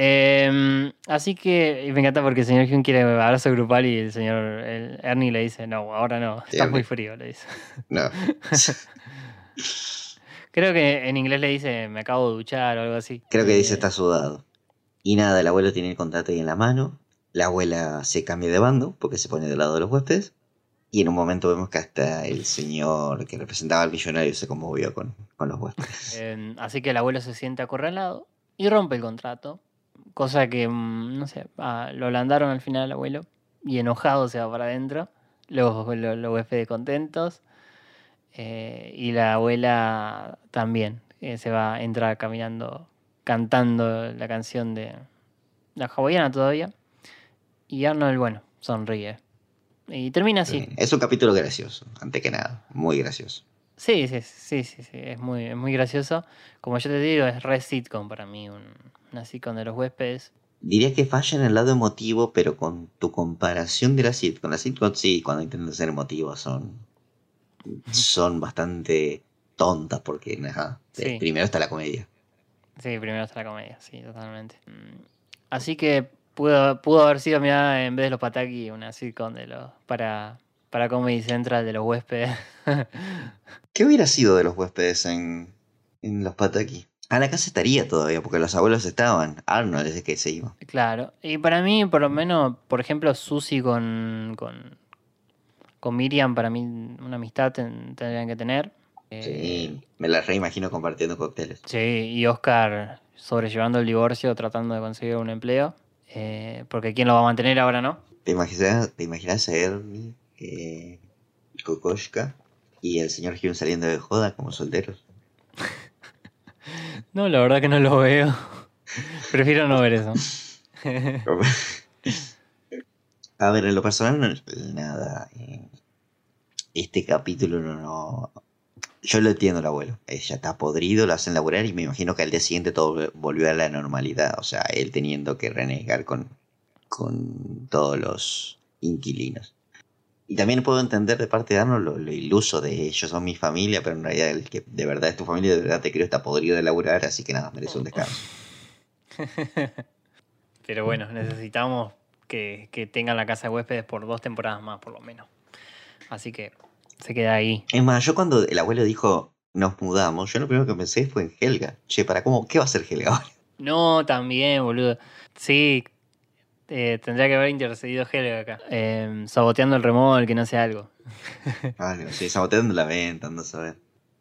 Eh, así que y me encanta porque el señor Hume quiere abrazo grupal y el señor el Ernie le dice, no, ahora no, está muy frío, le dice. No. Creo que en inglés le dice, me acabo de duchar o algo así. Creo que dice está sudado. Y nada, el abuelo tiene el contrato ahí en la mano. La abuela se cambia de bando porque se pone del lado de los huéspedes. Y en un momento vemos que hasta el señor que representaba al millonario se conmovió con, con los huéspedes. Eh, así que el abuelo se siente acorralado y rompe el contrato. Cosa que, mm, no sé, ah, lo landaron al final al abuelo y enojado se va para adentro. Los, los, los huéspedes contentos. eh, y la abuela también eh, se va, entra caminando, cantando la canción de la hawaiana todavía. Y Arnold, bueno, sonríe. Y termina así. Es un capítulo gracioso, ante que nada. Muy gracioso. Sí, sí, sí, sí, sí, es muy, es muy gracioso. Como yo te digo, es re sitcom para mí, un, una sitcom de los huéspedes. Diría que falla en el lado emotivo, pero con tu comparación de la sitcom. La sitcom sí, cuando intentan ser emotivos son, son bastante tontas porque Sí. primero está la comedia. Sí, primero está la comedia, sí, totalmente. Mm, Así que pudo, pudo haber sido, mira, en vez de los Pataki, una sitcom de los, para, para Comedy Central de los huéspedes. ¿Qué hubiera sido de los huéspedes en, en los Pataki? A la casa estaría todavía, porque los abuelos estaban. Arnold desde que se iba. claro. Y para mí, por lo menos, por ejemplo, Susi con, con, con Miriam, para mí, una amistad ten- tendrían que tener. Eh, Sí, me la reimagino compartiendo cócteles. Sí, y Oscar sobrellevando el divorcio, tratando de conseguir un empleo. eh, porque ¿quién lo va a mantener ahora, no? ¿Te imaginas, te imaginas a Ernie, eh, Kokoschka y el señor Hume saliendo de joda como solteros? No, la verdad que no lo veo. Prefiero no ver eso. A ver, en lo personal, no, nada. eh, Este capítulo no, no. Yo lo entiendo, el abuelo. Ella está podrido, lo hacen laburar y me imagino que al día siguiente todo volvió a la normalidad. O sea, él teniendo que renegar con, con todos los inquilinos. Y también puedo entender de parte de Arnold lo, lo iluso de ellos son mi familia, pero en realidad el que de verdad es tu familia, de verdad te creo, está podrido de laburar, así que nada, merece un descanso. Pero bueno, necesitamos que, que tengan la casa de huéspedes por dos temporadas más, por lo menos. Así que se queda ahí. Es más, yo cuando el abuelo dijo nos mudamos, yo lo primero que pensé fue en Helga. Che, ¿para cómo? ¿Qué va a hacer Helga ahora? No, también, boludo. Sí, Eh, tendría que haber intercedido Helga acá. Eh, saboteando el remolque, no sé algo. Algo, sí, saboteando la venta, ando a saber.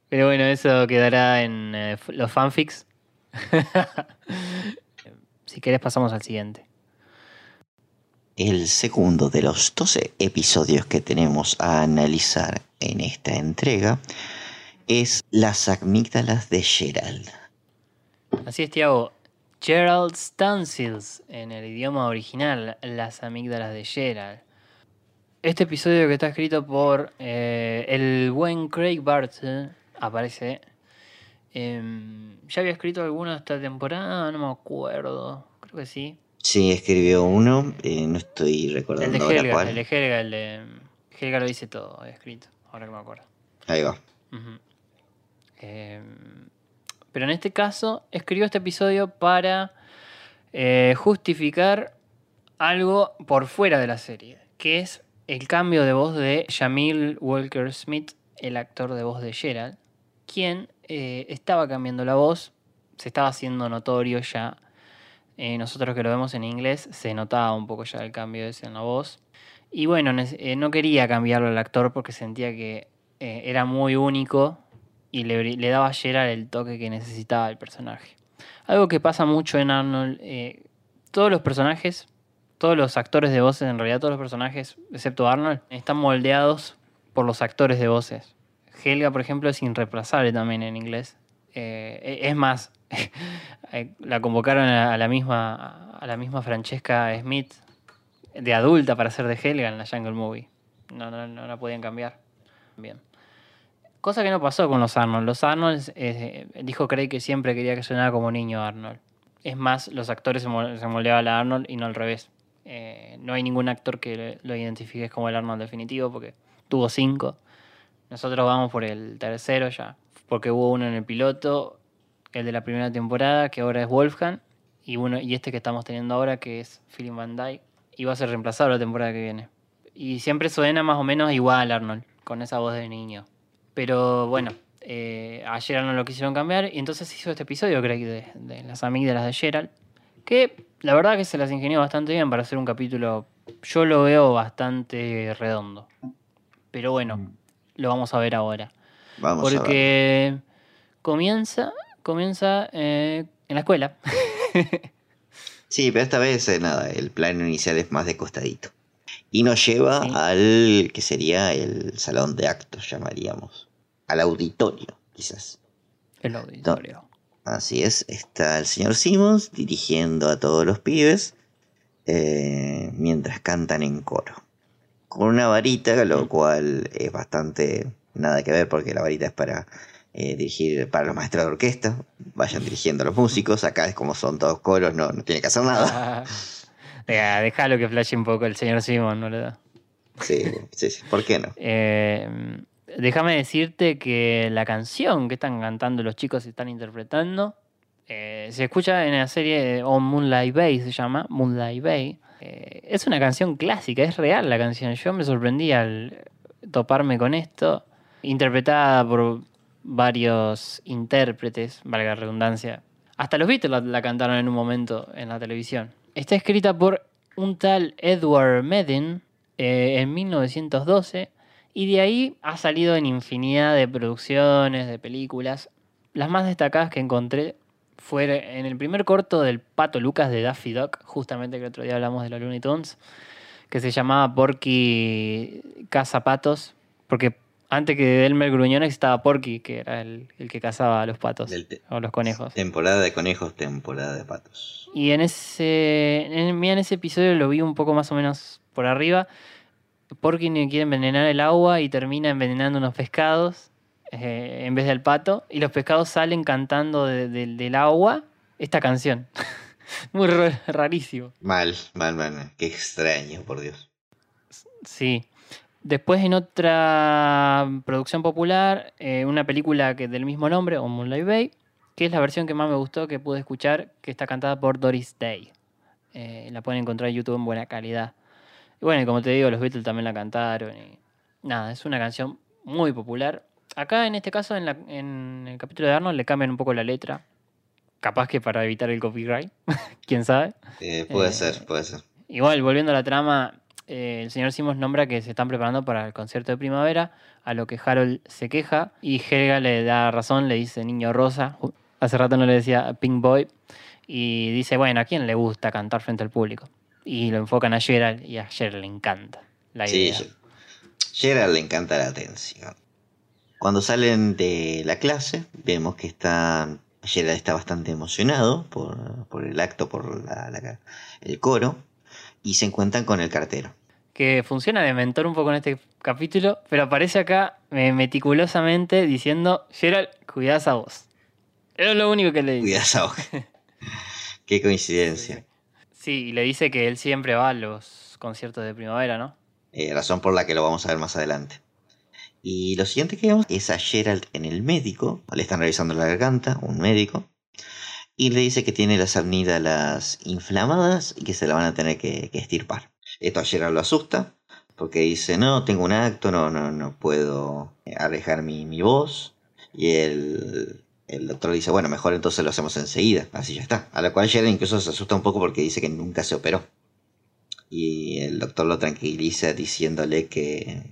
Pero bueno, eso quedará en eh, los fanfics. si querés pasamos al siguiente. El segundo de los 12 episodios que tenemos a analizar en esta entrega es las amígdalas de Gerald. Así es, Tiago. Gerald Stansils, en el idioma original, las amígdalas de Gerald. Este episodio que está escrito por eh, el buen Craig Bartle aparece. em, ya había escrito alguno esta temporada, no me acuerdo. Creo que sí. Sí, escribió uno, eh, no estoy El recordando de ahora Helga, cuál. el de Helga, el de. Helga lo dice todo, escrito, ahora que me acuerdo. Ahí va. Eh, pero en este caso escribió este episodio para eh, justificar algo por fuera de la serie, que es el cambio de voz de Jamil Walker Smith, el actor de voz de Gerald, quien eh, estaba cambiando la voz, se estaba haciendo notorio ya. Eh, nosotros que lo vemos en inglés se notaba un poco ya el cambio ese en la voz. Y bueno, no quería cambiarlo al actor porque sentía que era muy único y le, daba a Gerald el toque que necesitaba el personaje. Algo que pasa mucho en Arnold, eh, todos los personajes, todos los actores de voces, en realidad todos los personajes, excepto Arnold, están moldeados por los actores de voces. Helga, por ejemplo, es irreemplazable también en inglés. Eh, e- es más, eh, la convocaron a a la misma, a la misma Francesca Smith de adulta para ser de Helga en la Jungle Movie. No, no, no la podían cambiar. Bien. Cosa que no pasó con los Arnold. Los Arnold, eh, dijo Craig que siempre quería que sonara como niño Arnold. Es más, los actores se, mol- se moldeaban a Arnold y no al revés. Eh, no hay ningún actor que lo identifique como el Arnold definitivo porque tuvo cinco. Nosotros vamos por el tercero ya, porque hubo uno en el piloto, el de la primera temporada, que ahora es Wolfgang, y uno y este que estamos teniendo ahora, que es Philip Van Dyke, y va a ser reemplazado la temporada que viene. Y siempre suena más o menos igual Arnold, con esa voz de niño. Pero bueno, eh, a Gerald no lo quisieron cambiar, y entonces hizo este episodio, Craig, de, de las amígdalas de Gerald, que la verdad que se las ingenió bastante bien para hacer un capítulo, yo lo veo bastante redondo. Pero bueno, lo vamos a ver ahora. Vamos a ver. Porque comienza, comienza eh, en la escuela. Sí, pero esta vez eh, nada, el plano inicial es más de costadito. Y nos lleva Sí. al que sería el salón de actos, llamaríamos. Al auditorio, quizás. El auditorio. Así es, está el señor Simmons dirigiendo a todos los pibes eh, mientras cantan en coro. Con una varita, lo cual es bastante nada que ver porque la varita es para eh, dirigir para los maestros de orquesta. Vayan dirigiendo a los músicos. Acá es como son todos coros, no, no tiene que hacer nada. Ah, déjalo que flashe un poco el señor Simon, ¿no le da? Sí, sí, sí, ¿por qué no? Eh, déjame decirte que la canción que están cantando los chicos y están interpretando eh, se escucha en la serie On Moonlight Bay, se llama Moonlight Bay. Eh, es una canción clásica, es real la canción. Yo me sorprendí al toparme con esto. Interpretada por varios intérpretes, valga la redundancia. Hasta los Beatles la, cantaron en un momento en la televisión. Está escrita por un tal Edward Medin eh, en 1912 y de ahí ha salido en infinidad de producciones, de películas. Las más destacadas que encontré fue en el primer corto del Pato Lucas de Daffy Duck, justamente que el otro día hablamos de los Looney Tunes, que se llamaba Porky Caza Patos, porque antes que Delmer Gruñón estaba Porky, que era el, el que cazaba a los patos o los conejos. Temporada de conejos, temporada de patos. Y en ese, en, en ese episodio lo vi un poco más o menos por arriba. Porky quiere envenenar el agua y termina envenenando unos pescados eh, en vez del pato. Y los pescados salen cantando de- de- del agua esta canción. Muy ra- rarísimo. Mal, mal, mal, mal. Qué extraño, por Dios. Sí. Después en otra producción popular, eh, una película que del mismo nombre, o Moonlight Bay, que es la versión que más me gustó que pude escuchar, que está cantada por Doris Day. Eh, la pueden encontrar en YouTube en buena calidad. Y bueno, y como te digo, los Beatles también la cantaron. Y nada, es una canción muy popular. Acá en este caso, en, la- en el capítulo de Arnold, le cambian un poco la letra. Capaz que para evitar el copyright, quién sabe. Eh, puede Eh, ser, puede ser. Igual, volviendo a la trama, eh, el señor Simons nombra que se están preparando para el concierto de primavera, a lo que Harold se queja y Helga le da razón, le dice niño rosa. Uh, Hace rato no le decía Pink Boy. Y dice, bueno, ¿a quién le gusta cantar frente al público? Y lo enfocan a Gerald y a Gerald le encanta la Sí, idea. Ge- Gerald le encanta la atención. Cuando salen de la clase, vemos que está, Gerald está bastante emocionado por, por el acto, por la- la- el coro, y se encuentran con el cartero. que funciona de mentor un poco en este capítulo, pero aparece acá eh, meticulosamente diciendo, Gerald, cuidás a vos. Era lo único que le dice. Cuidado esa hoja. Qué coincidencia. Sí, y le dice que él siempre va a los conciertos de primavera, ¿no? Eh, razón por la que lo vamos a ver más adelante. Y lo siguiente que vemos es a Gerald en el médico. Le están revisando la garganta, un médico. Y le dice que tiene las amígdalas inflamadas y que se la van a tener que, que estirpar. Esto a Gerald lo asusta. Porque dice, no, tengo un acto, no, no, no puedo alejar mi, mi voz. Y el, el doctor dice, bueno, mejor entonces lo hacemos enseguida. Así ya está. A lo cual Gerald incluso se asusta un poco porque dice que nunca se operó. Y el doctor lo tranquiliza diciéndole que,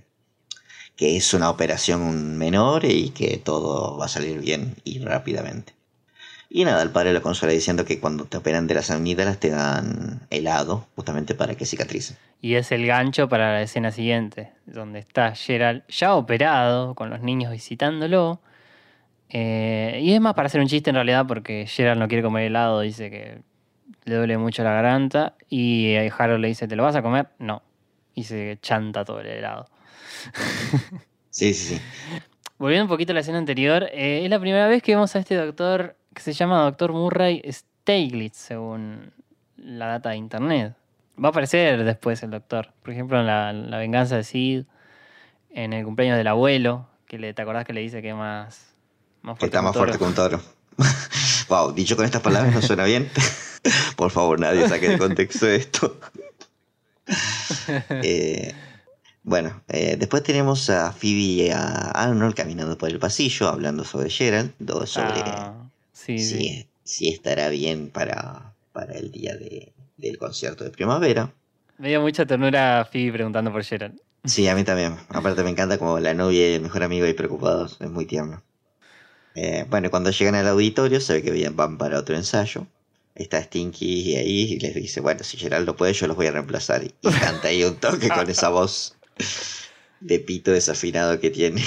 que es una operación menor y que todo va a salir bien y rápidamente. Y nada, el padre lo consuela diciendo que cuando te operan de las amígdalas te dan helado, justamente para que cicatrice. Y es el gancho para la escena siguiente, donde está Gerald ya operado, con los niños visitándolo. Eh, y es más para hacer un chiste en realidad, porque Gerald no quiere comer helado, dice que le duele mucho la garganta. Y eh, Harold le dice, ¿te lo vas a comer? No. Y se chanta todo el helado. Sí, sí, sí. Volviendo un poquito a la escena anterior, eh, es la primera vez que vemos a este doctor que se llama Doctor Murray Steiglitz, según la data de internet. Va a aparecer después el doctor. Por ejemplo, en la, la venganza de Sid, en el cumpleaños del abuelo, que le, ¿te acordás que le dice que es más, más está más fuerte que un toro. wow, dicho con estas palabras no suena bien. Por favor, nadie saque de contexto esto. Eh, bueno, eh, después tenemos a Phoebe y a Arnold caminando por el pasillo, hablando sobre Gerald, sobre Ah, sí, si, sí. si estará bien para, para el día de- del concierto de primavera. Me dio mucha ternura Phoebe preguntando por Gerald. Sí, a mí también. Aparte me encanta como la novia y el mejor amigo ahí preocupados. Es muy tierno. Eh, bueno, cuando llegan al auditorio se ve que van para otro ensayo. Está Stinky ahí y les dice, bueno, si Gerald no puede, yo los voy a reemplazar. Y canta ahí un toque con esa voz de pito desafinado que tiene.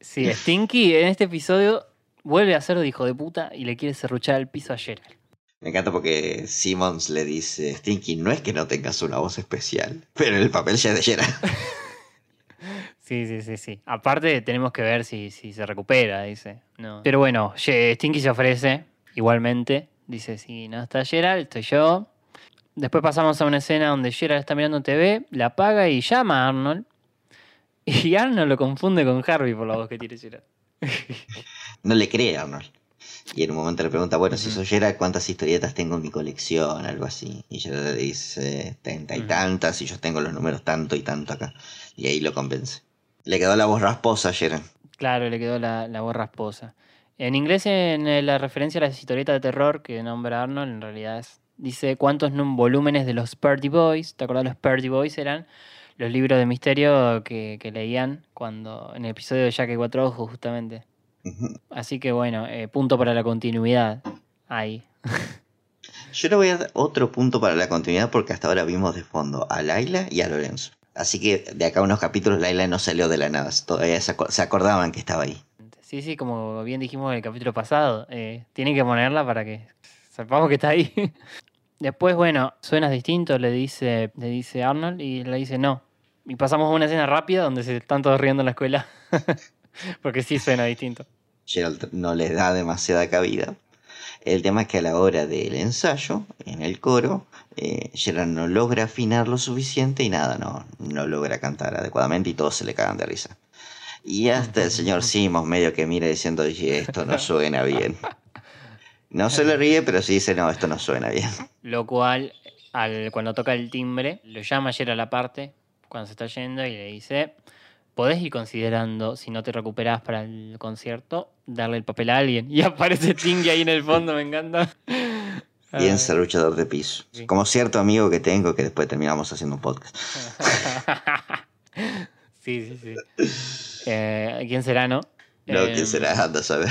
Sí, Stinky en este episodio vuelve a ser de hijo de puta y le quiere serruchar el piso a Gerald. Me encanta porque Simmons le dice, Stinky, no es que no tengas una voz especial, pero el papel ya es de Gerald. Sí, sí, sí, sí. Aparte tenemos que ver si, si se recupera, dice. No. Pero bueno, Stinky se ofrece igualmente. Dice, si no está Gerald, estoy yo. Después pasamos a una escena donde Gerald está mirando TV, la apaga y llama a Arnold. Y Arnold lo confunde con Harvey por la voz que tiene Gerald. No le cree a Arnold. Y en un momento le pregunta, bueno, si soy Gerald, ¿cuántas historietas tengo en mi colección? Algo así. Y Gerald le dice, treinta y tantas, y yo tengo los números tanto y tanto acá. Y ahí lo convence. Le quedó la voz rasposa a Gerald. Claro, le quedó la, la voz rasposa. En inglés, en eh, la referencia a las historietas de terror que nombra Arnold, en realidad es, dice cuántos volúmenes de los Purdy Boys. ¿Te acordás? Los Purdy Boys eran los libros de misterio que, que leían cuando en el episodio de Jack y Cuatro Ojos, justamente. Así que bueno, eh, punto para la continuidad. Ahí. Yo le voy a dar otro punto para la continuidad porque hasta ahora vimos de fondo a Laila y a Lorenzo. Así que de acá a unos capítulos Laila no salió de la nada. Todavía se, aco- se acordaban que estaba ahí. Sí, sí, como bien dijimos en el capítulo pasado, eh, tienen que ponerla para que sepamos que está ahí. Después, bueno, suenas distinto, le dice, le dice Arnold y le dice no. Y pasamos a una escena rápida donde se están todos riendo en la escuela. Porque sí suena distinto. Gerald no les da demasiada cabida. El tema es que a la hora del ensayo, en el coro, eh, Gerald no logra afinar lo suficiente y nada, no, no logra cantar adecuadamente y todos se le cagan de risa. Y hasta el señor Simos medio que mira diciendo, oye, esto no suena bien. No se le ríe, pero sí dice, no, esto no suena bien. Lo cual, al, cuando toca el timbre, lo llama ayer a la parte, cuando se está yendo, y le dice, podés ir considerando, si no te recuperás para el concierto, darle el papel a alguien. Y aparece Tingy ahí en el fondo, me encanta. Bien ser luchador de piso. Sí. Como cierto amigo que tengo que después terminamos haciendo un podcast. sí, sí, sí. Eh, ¿Quién será, no? No, Eh, ¿quién será? Anda a saber.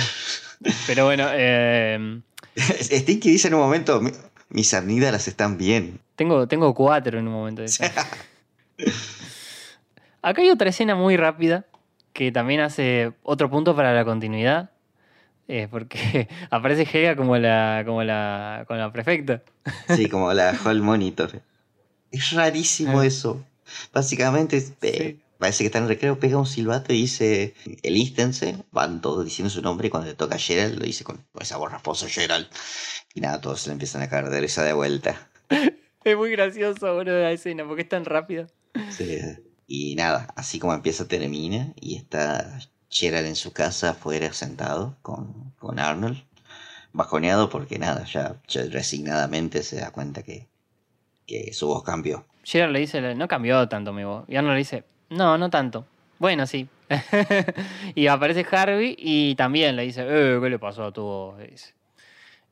Pero bueno, eh, Stinky dice en un momento, "Mi- mis amígdalas están bien. tengo, tengo cuatro en un momento. de. Acá hay otra escena muy rápida que también hace otro punto para la continuidad. eh, porque aparece Helga como la, como la, como la prefecta. Sí, como la Hall Monitor. Es rarísimo eso. Básicamente, eh, Sí. parece que está en el recreo, pega un silbato y dice, elístense. Van todos diciendo su nombre y cuando le toca a Gerald lo dice con, esa voz rasposa Gerald. Y nada, todos se le empiezan a caer de risa de vuelta. Es muy gracioso, boludo, la escena, porque es tan rápida. Sí. Y nada, así como empieza, termina. Y está Gerald en su casa afuera sentado con, con Arnold. Bajoneado porque nada, ya, resignadamente se da cuenta que, que su voz cambió. Gerard le dice, no cambió tanto mi voz. Y Arnold le dice, no, no tanto. Bueno, sí. y aparece Harvey y también le dice, eh, ¿qué le pasó a tu voz?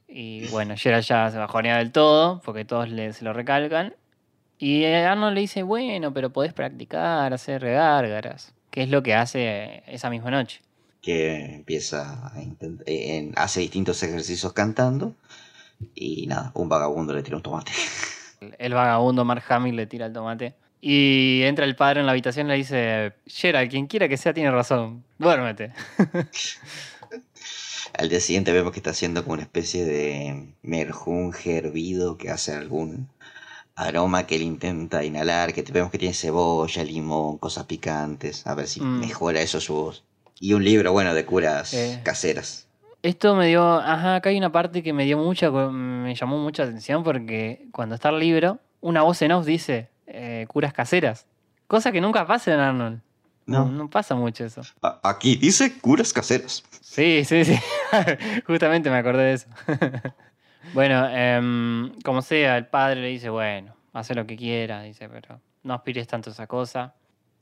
Y bueno, Gerald ya se bajonea del todo, porque todos le, se lo recalcan. Y Arnold le dice, bueno, pero podés practicar, hacer gárgaras. Que es lo que hace esa misma noche. que empieza a intent- eh, hace distintos ejercicios cantando y nada, un vagabundo le tira un tomate. El, el vagabundo Mark Hamill le tira el tomate. Y entra el padre en la habitación y le dice, Gerald, quien quiera que sea tiene razón. Duérmete. Al día siguiente vemos que está haciendo como una especie de merjunje hervido que hace algún aroma que él intenta inhalar, que vemos que tiene cebolla, limón, cosas picantes, a ver si Mm. mejora eso su voz. Y un libro, bueno, de curas Eh. caseras. Esto me dio, ajá, acá hay una parte que me dio mucha, me llamó mucha atención porque cuando está el libro, una voz en off dice eh, curas caseras. Cosa que nunca pasa en Arnold. No, No. no pasa mucho eso. Aquí dice curas caseras. Sí, sí, sí. Justamente me acordé de eso. bueno, em, como sea, el padre le dice, bueno, hace lo que quiera, dice, pero no aspires tanto a esa cosa.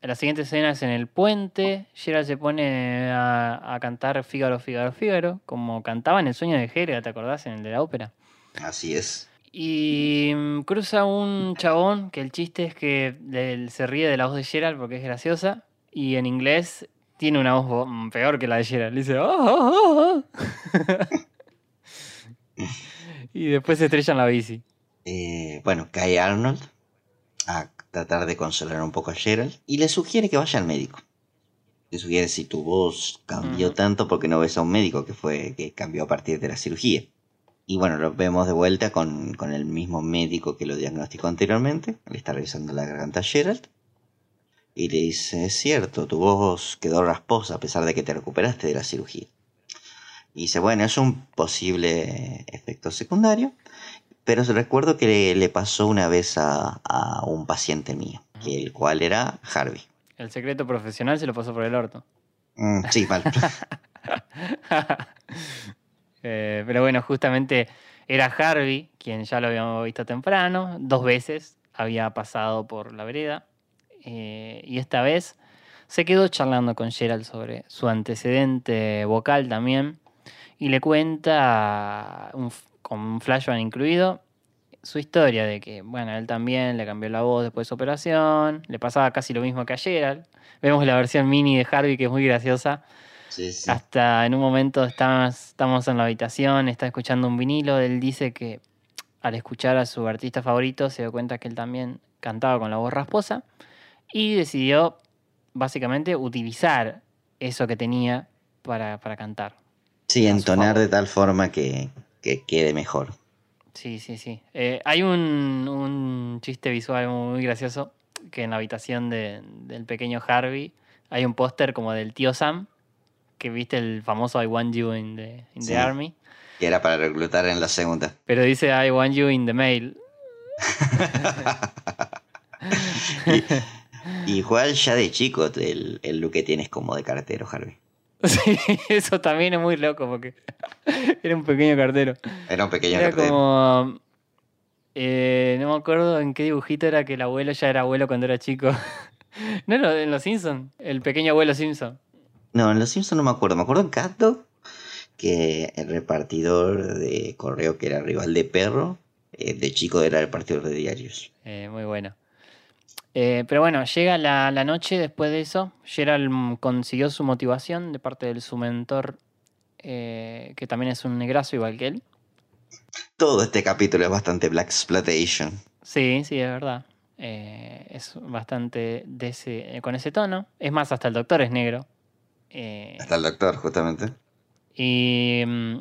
La siguiente escena es en el puente. Gerald se pone a, a cantar Fígaro, Fígaro, Fígaro, como cantaba en El sueño de Helga, ¿te acordás? En el de la ópera. Así es. Y mm, cruza un chabón que el chiste es que le- se ríe de la voz de Gerald porque es graciosa. Y en inglés tiene una voz mm, peor que la de Gerald. Le dice, "Oh, oh, oh, oh". y después se estrella en la bici. Eh, bueno, cae Arnold a tratar de consolar un poco a Gerald y le sugiere que vaya al médico. Le sugiere si tu voz cambió Ujú. tanto porque no ves a un médico que fue que cambió a partir de la cirugía. Y bueno, lo vemos de vuelta con, con el mismo médico que lo diagnosticó anteriormente. Le está revisando la garganta a Gerald. Y le dice, es cierto, tu voz quedó rasposa a pesar de que te recuperaste de la cirugía. Y dice, bueno, es un posible efecto secundario. Pero recuerdo que le, le pasó una vez a, a un paciente mío, que el cual era Harvey. El secreto profesional se lo pasó por el orto. Mm, sí, mal. Eh, pero bueno, justamente era Harvey, quien ya lo habíamos visto temprano, dos veces había pasado por la vereda. eh, y esta vez se quedó charlando con Gerald sobre su antecedente vocal también. Y le cuenta, un con un flashback incluido, su historia de que, bueno, él también le cambió la voz después de su operación. Le pasaba casi lo mismo que a Gerald. Vemos la versión mini de Harvey que es muy graciosa. Sí, sí. Hasta en un momento estamos, estamos en la habitación, está escuchando un vinilo, él dice que al escuchar a su artista favorito se dio cuenta que él también cantaba con la voz rasposa y decidió básicamente utilizar eso que tenía para, para cantar. Sí, entonar de tal forma que, que quede mejor. Sí, sí, sí. Eh, hay un, un chiste visual muy gracioso que en la habitación de- del pequeño Harvey hay un póster como del tío Sam, que viste el famoso I want you in the, in the army. Que era para reclutar en la segunda. Pero dice I want you in the mail. Y igual ya de chico el, el look que tienes como de cartero, Harvey. Sí, eso también es muy loco porque era un pequeño cartero. Era un pequeño Era cartero. como... eh, no me acuerdo en qué dibujito era que el abuelo ya era abuelo cuando era chico. No, era en Los Simpsons. El pequeño abuelo Simpson. No, en Los Simpsons no me acuerdo. Me acuerdo en Cat Dog que el repartidor de correo que era rival de perro, eh, de chico era el repartidor de diarios. Eh, muy bueno. Eh, pero bueno, llega la, la noche después de eso. Gerald mm, consiguió su motivación de parte de su mentor, eh, que también es un negrazo igual que él. Todo este capítulo es bastante Black Exploitation. Sí, sí, es verdad. Eh, es bastante de ese, con ese tono. Es más, hasta el doctor es negro. Hasta el doctor, justamente. y mm,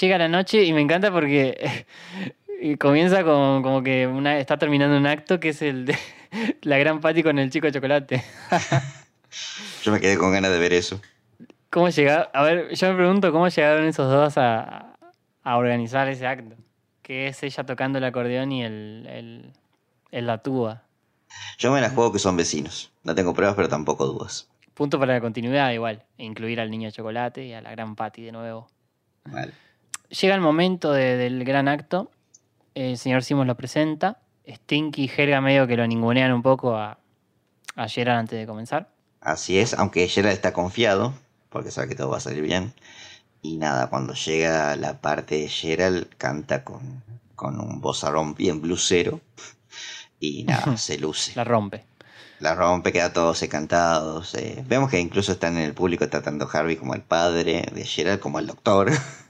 llega la noche y me encanta porque y comienza con, como que una, está terminando un acto que es el de la gran Patty con el chico de chocolate. Yo me quedé con ganas de ver eso. ¿Cómo llega? A ver, yo me pregunto cómo llegaron esos dos a, a organizar ese acto. Que es ella tocando el acordeón y el, el, el la tuba. Yo me la juego que son vecinos. No tengo pruebas, pero tampoco dudas. Punto para la continuidad igual. Incluir al niño de chocolate y a la gran Patty de nuevo. Vale. Llega el momento de- del gran acto. El señor Simons lo presenta. Stinky y Helga medio que lo ningunean un poco a, a Gerard antes de comenzar. Así es, aunque Gerald está confiado, porque sabe que todo va a salir bien. Y nada, cuando llega la parte de Gerald, canta con, con un vozarrón bien blusero. Y nada, se luce. La rompe. La rompe, queda todos encantados. eh. Vemos que incluso están en el público tratando a Harvey como el padre, de Gerald como el doctor.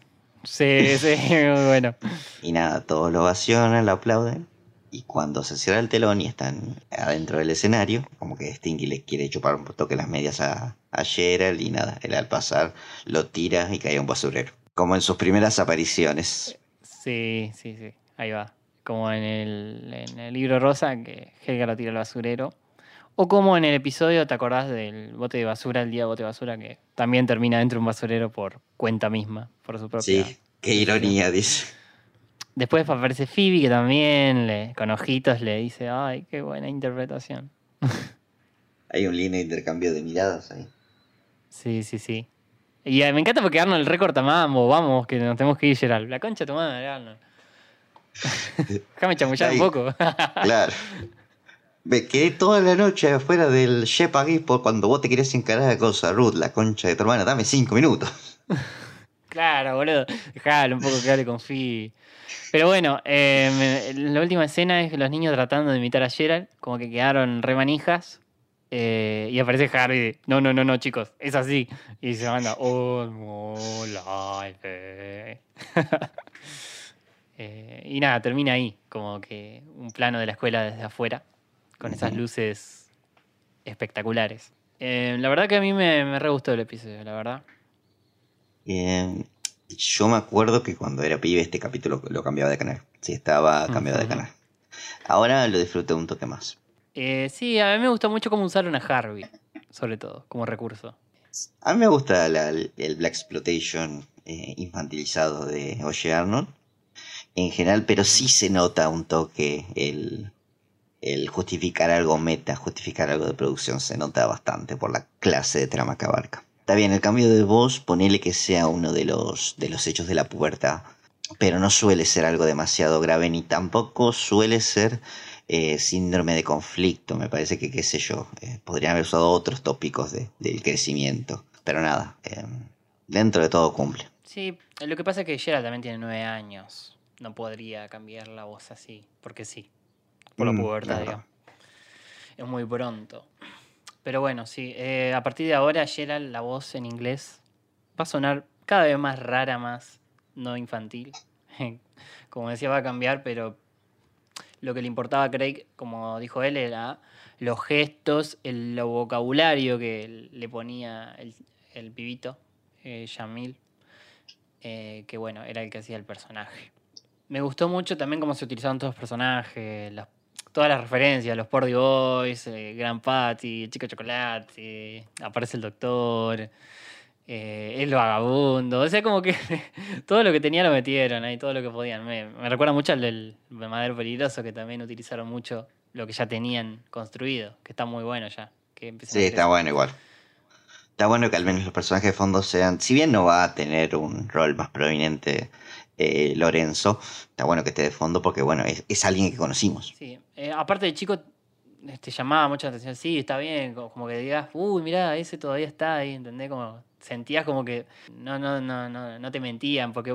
Sí, sí, muy bueno. Y nada, todos lo ovacionan, lo aplauden. Y cuando se cierra el telón y están adentro del escenario, como que Stinky le quiere chupar un toque las medias a, a Gerald y nada, él al pasar lo tira y cae a un basurero. Como en sus primeras apariciones. Sí, sí, sí. Ahí va. Como en el, en el libro rosa, que Helga lo tira al basurero. O como en el episodio, ¿te acordás del bote de basura, el día de bote de basura, que también termina dentro de un basurero por cuenta misma, por su propia. Sí, qué ironía, dice. Después aparece Phoebe, que también le, con ojitos le dice, ay, qué buena interpretación. Hay un lindo intercambio de miradas ahí. Sí, sí, sí. Y eh, me encanta porque Arnold recorta mambo, vamos, que nos tenemos que ir, Gerald. La concha de tu madre, Arnold. Déjame chamullar un poco. Claro. Me quedé toda la noche afuera del Shepa por cuando vos te querías encarar cosa, Ruth, la concha de tu hermana, dame cinco minutos. Claro, boludo. Dejalo un poco que hable con Phoebe. Pero bueno, eh, la última escena es los niños tratando de imitar a Gerald, como que quedaron re manijas. eh, y aparece Harry. No, no, no, no, chicos, es así. Y se manda. Eh, y nada, termina ahí, como que un plano de la escuela desde afuera, con esas luces espectaculares. Eh, la verdad que a mí me, me re gustó el episodio, la verdad. Eh, yo me acuerdo que cuando era pibe este capítulo lo cambiaba de canal. Sí, estaba cambiado de Ujú. canal. Ahora lo disfruté un toque más. Eh, sí, a mí me gustó mucho cómo usaron a Harvey, sobre todo, como recurso. A mí me gusta la- el Black Exploitation eh, infantilizado de Oye Arnold en general, pero sí se nota un toque el, el justificar algo meta, justificar algo de producción, se nota bastante por la clase de trama que abarca. Está bien, el cambio de voz, ponele que sea uno de los, de los hechos de la pubertad, pero no suele ser algo demasiado grave ni tampoco suele ser eh, síndrome de conflicto. Me parece que, qué sé yo, eh, podrían haber usado otros tópicos de- del crecimiento. Pero nada, eh, dentro de todo cumple. Sí, lo que pasa es que Gerald también tiene nueve años. No podría cambiar la voz así, porque sí. Por la Mm, pubertad, claro. digamos. Es muy pronto. Pero bueno, sí. eh, a partir de ahora, Gerald, la voz en inglés va a sonar cada vez más rara, más no infantil. Como decía, va a cambiar, pero lo que le importaba a Craig, como dijo él, era los gestos, el lo vocabulario que le ponía el, el pibito, eh, Yamil, eh, que bueno, era el que hacía el personaje. Me gustó mucho también cómo se utilizaban todos los personajes, las- todas las referencias, los Pordy Boys, eh, Gran Patty, Chico Chocolate, aparece el doctor, eh, el vagabundo, o sea, como que todo lo que tenía lo metieron ahí, todo lo que podían. Me, me recuerda mucho al del Madero Peligroso, que también utilizaron mucho lo que ya tenían construido, que está muy bueno ya. Que Sí, está bueno igual. Está bueno que al menos los personajes de fondo sean, si bien no va a tener un rol más prominente eh, Lorenzo, está bueno que esté de fondo porque bueno, es, es alguien que conocimos. Sí, eh, aparte de chico, te llamaba mucha atención. Sí, está bien, co- como que digas, uy, mirá, ese todavía está ahí, ¿entendés? Como sentías como que no, no, no, no, no te mentían, porque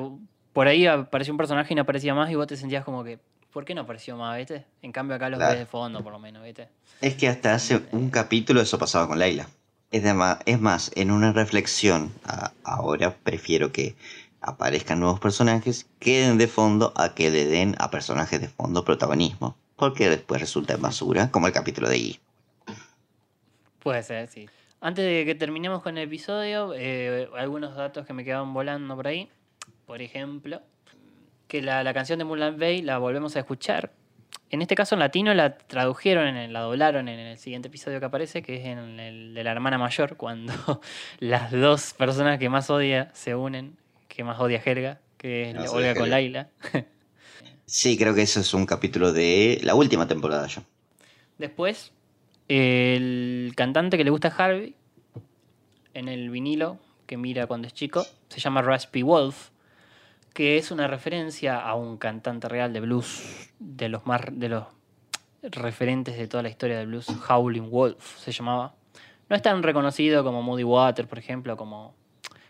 por ahí apareció un personaje y no aparecía más y vos te sentías como que, ¿por qué no apareció más, viste? En cambio acá los Claro. ves de fondo, por lo menos, viste. Es que hasta hace un capítulo eso pasaba con Laila. Es, de ma- es más, en una reflexión, a- ahora prefiero que aparezcan nuevos personajes, queden de fondo a que le den a personajes de fondo protagonismo. Porque después resulta en basura, como el capítulo de I. Puede ser, sí. Antes de que terminemos con el episodio, eh, algunos datos que me quedaban volando por ahí. Por ejemplo, que la, canción de Mulan Bay la volvemos a escuchar. En este caso en latino la tradujeron, en la doblaron en el siguiente episodio que aparece, que es en el de la hermana mayor, cuando las dos personas que más odia se unen, que más odia Helga, que es Más odia Olga con. Laila. Sí, creo que eso es un capítulo de la última temporada ya. Después, el cantante que le gusta a Harvey, en el vinilo que mira cuando es chico, se llama Raspy Wolf, que es una referencia a un cantante real de blues, de los más de los referentes de toda la historia del blues, Howling Wolf se llamaba. No es tan reconocido como Moody Waters, por ejemplo, como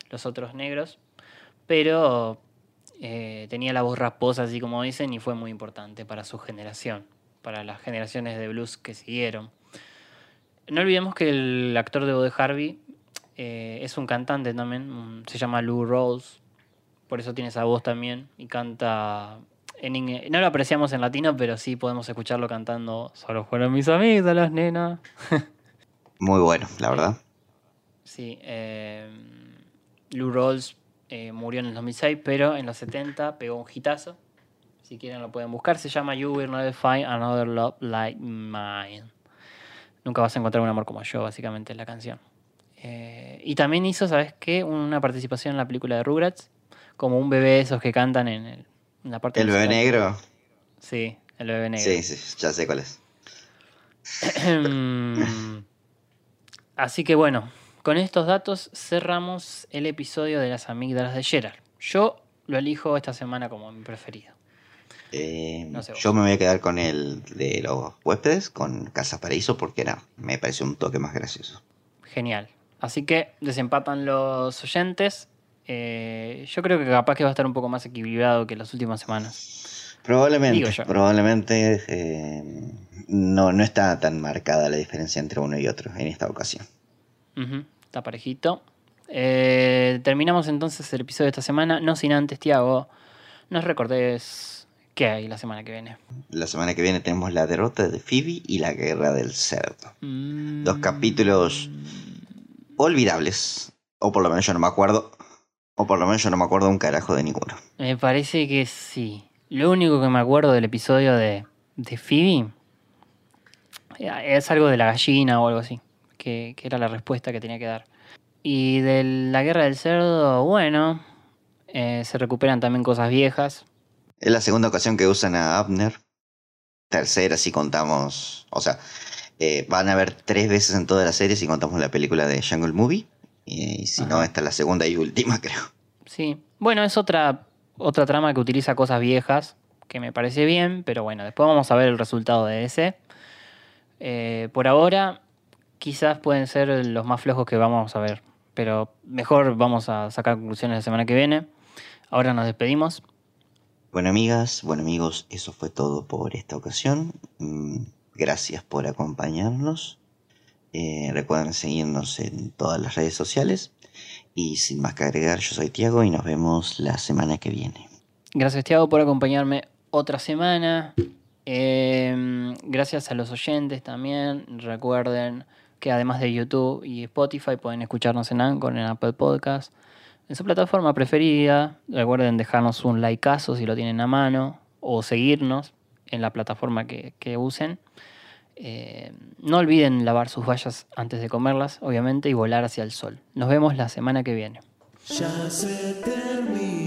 los otros negros, pero eh, tenía la voz rasposa, así como dicen, y fue muy importante para su generación, para las generaciones de blues que siguieron. No olvidemos que el actor de voz de Harvey eh, es un cantante también, se llama Lou Rawls, por eso tiene esa voz también, y canta en inglés. No lo apreciamos en latino, pero sí podemos escucharlo cantando Solo fueron mis amigos, las nenas. Muy bueno, la verdad. Sí, eh, Lou Rawls eh, murió en el 2006, pero en los 70 pegó un hitazo. Si quieren lo pueden buscar. Se llama You Will Never Find Another Love Like Mine. Nunca vas a encontrar un amor como yo, básicamente, es la canción. Eh, y también hizo, ¿sabes qué? Una participación en la película de Rugrats. Como un bebé esos que cantan en, el- en la parte El bebé negro. Sí, el bebé negro. Sí, sí, ya sé cuál es. Así que bueno, con estos datos cerramos el episodio de las amígdalas de Gerard. Yo lo elijo esta semana como mi preferido. Eh, No sé yo me voy a quedar con el de los huéspedes, con Casa Paraíso, porque era, me pareció un toque más gracioso. Genial. Así que desempatan los oyentes. Eh, yo creo que capaz que va a estar un poco más equilibrado que las últimas semanas. Probablemente, probablemente eh, no, no está tan marcada la diferencia entre uno y otro en esta ocasión. Ujú, está parejito. Eh, terminamos entonces el episodio de esta semana. No sin antes, Tiago, nos recordes qué hay la semana que viene. La semana que viene tenemos la derrota de Phoebe y la guerra del cerdo. Mm, Dos capítulos olvidables. O por lo menos yo no me acuerdo. O por lo menos yo no me acuerdo un carajo de ninguno. Me parece que sí. Lo único que me acuerdo del episodio de, de Phoebe eh, es algo de la gallina o algo así, que, que era la respuesta que tenía que dar. Y de la guerra del cerdo, bueno, eh, se recuperan también cosas viejas. Es la segunda ocasión que usan a Abner. Tercera si contamos. O sea, eh, van a ver tres veces en toda la serie si contamos la película de Jungle Movie. Y si no, esta es la segunda y última, creo. Sí. Bueno, es otra, otra trama que utiliza cosas viejas, que me parece bien, pero bueno, después vamos a ver el resultado de ese. Eh, por ahora, quizás pueden ser los más flojos que vamos a ver, pero mejor vamos a sacar conclusiones la semana que viene. Ahora nos despedimos. Bueno, amigas, bueno, amigos, eso fue todo por esta ocasión. Mm, Gracias por acompañarnos. Eh, recuerden seguirnos en todas las redes sociales. Y sin más que agregar, yo soy Tiago y nos vemos la semana que viene. Gracias, Tiago, por acompañarme otra semana. Eh, gracias a los oyentes también. Recuerden que además de YouTube y Spotify pueden escucharnos en Anchor, en Apple Podcast, en su plataforma preferida. Recuerden dejarnos un likeazo si lo tienen a mano o seguirnos en la plataforma que, que usen. Eh, no olviden lavar sus vallas antes de comerlas, obviamente, y volar hacia el sol. Nos vemos la semana que viene. Ya se.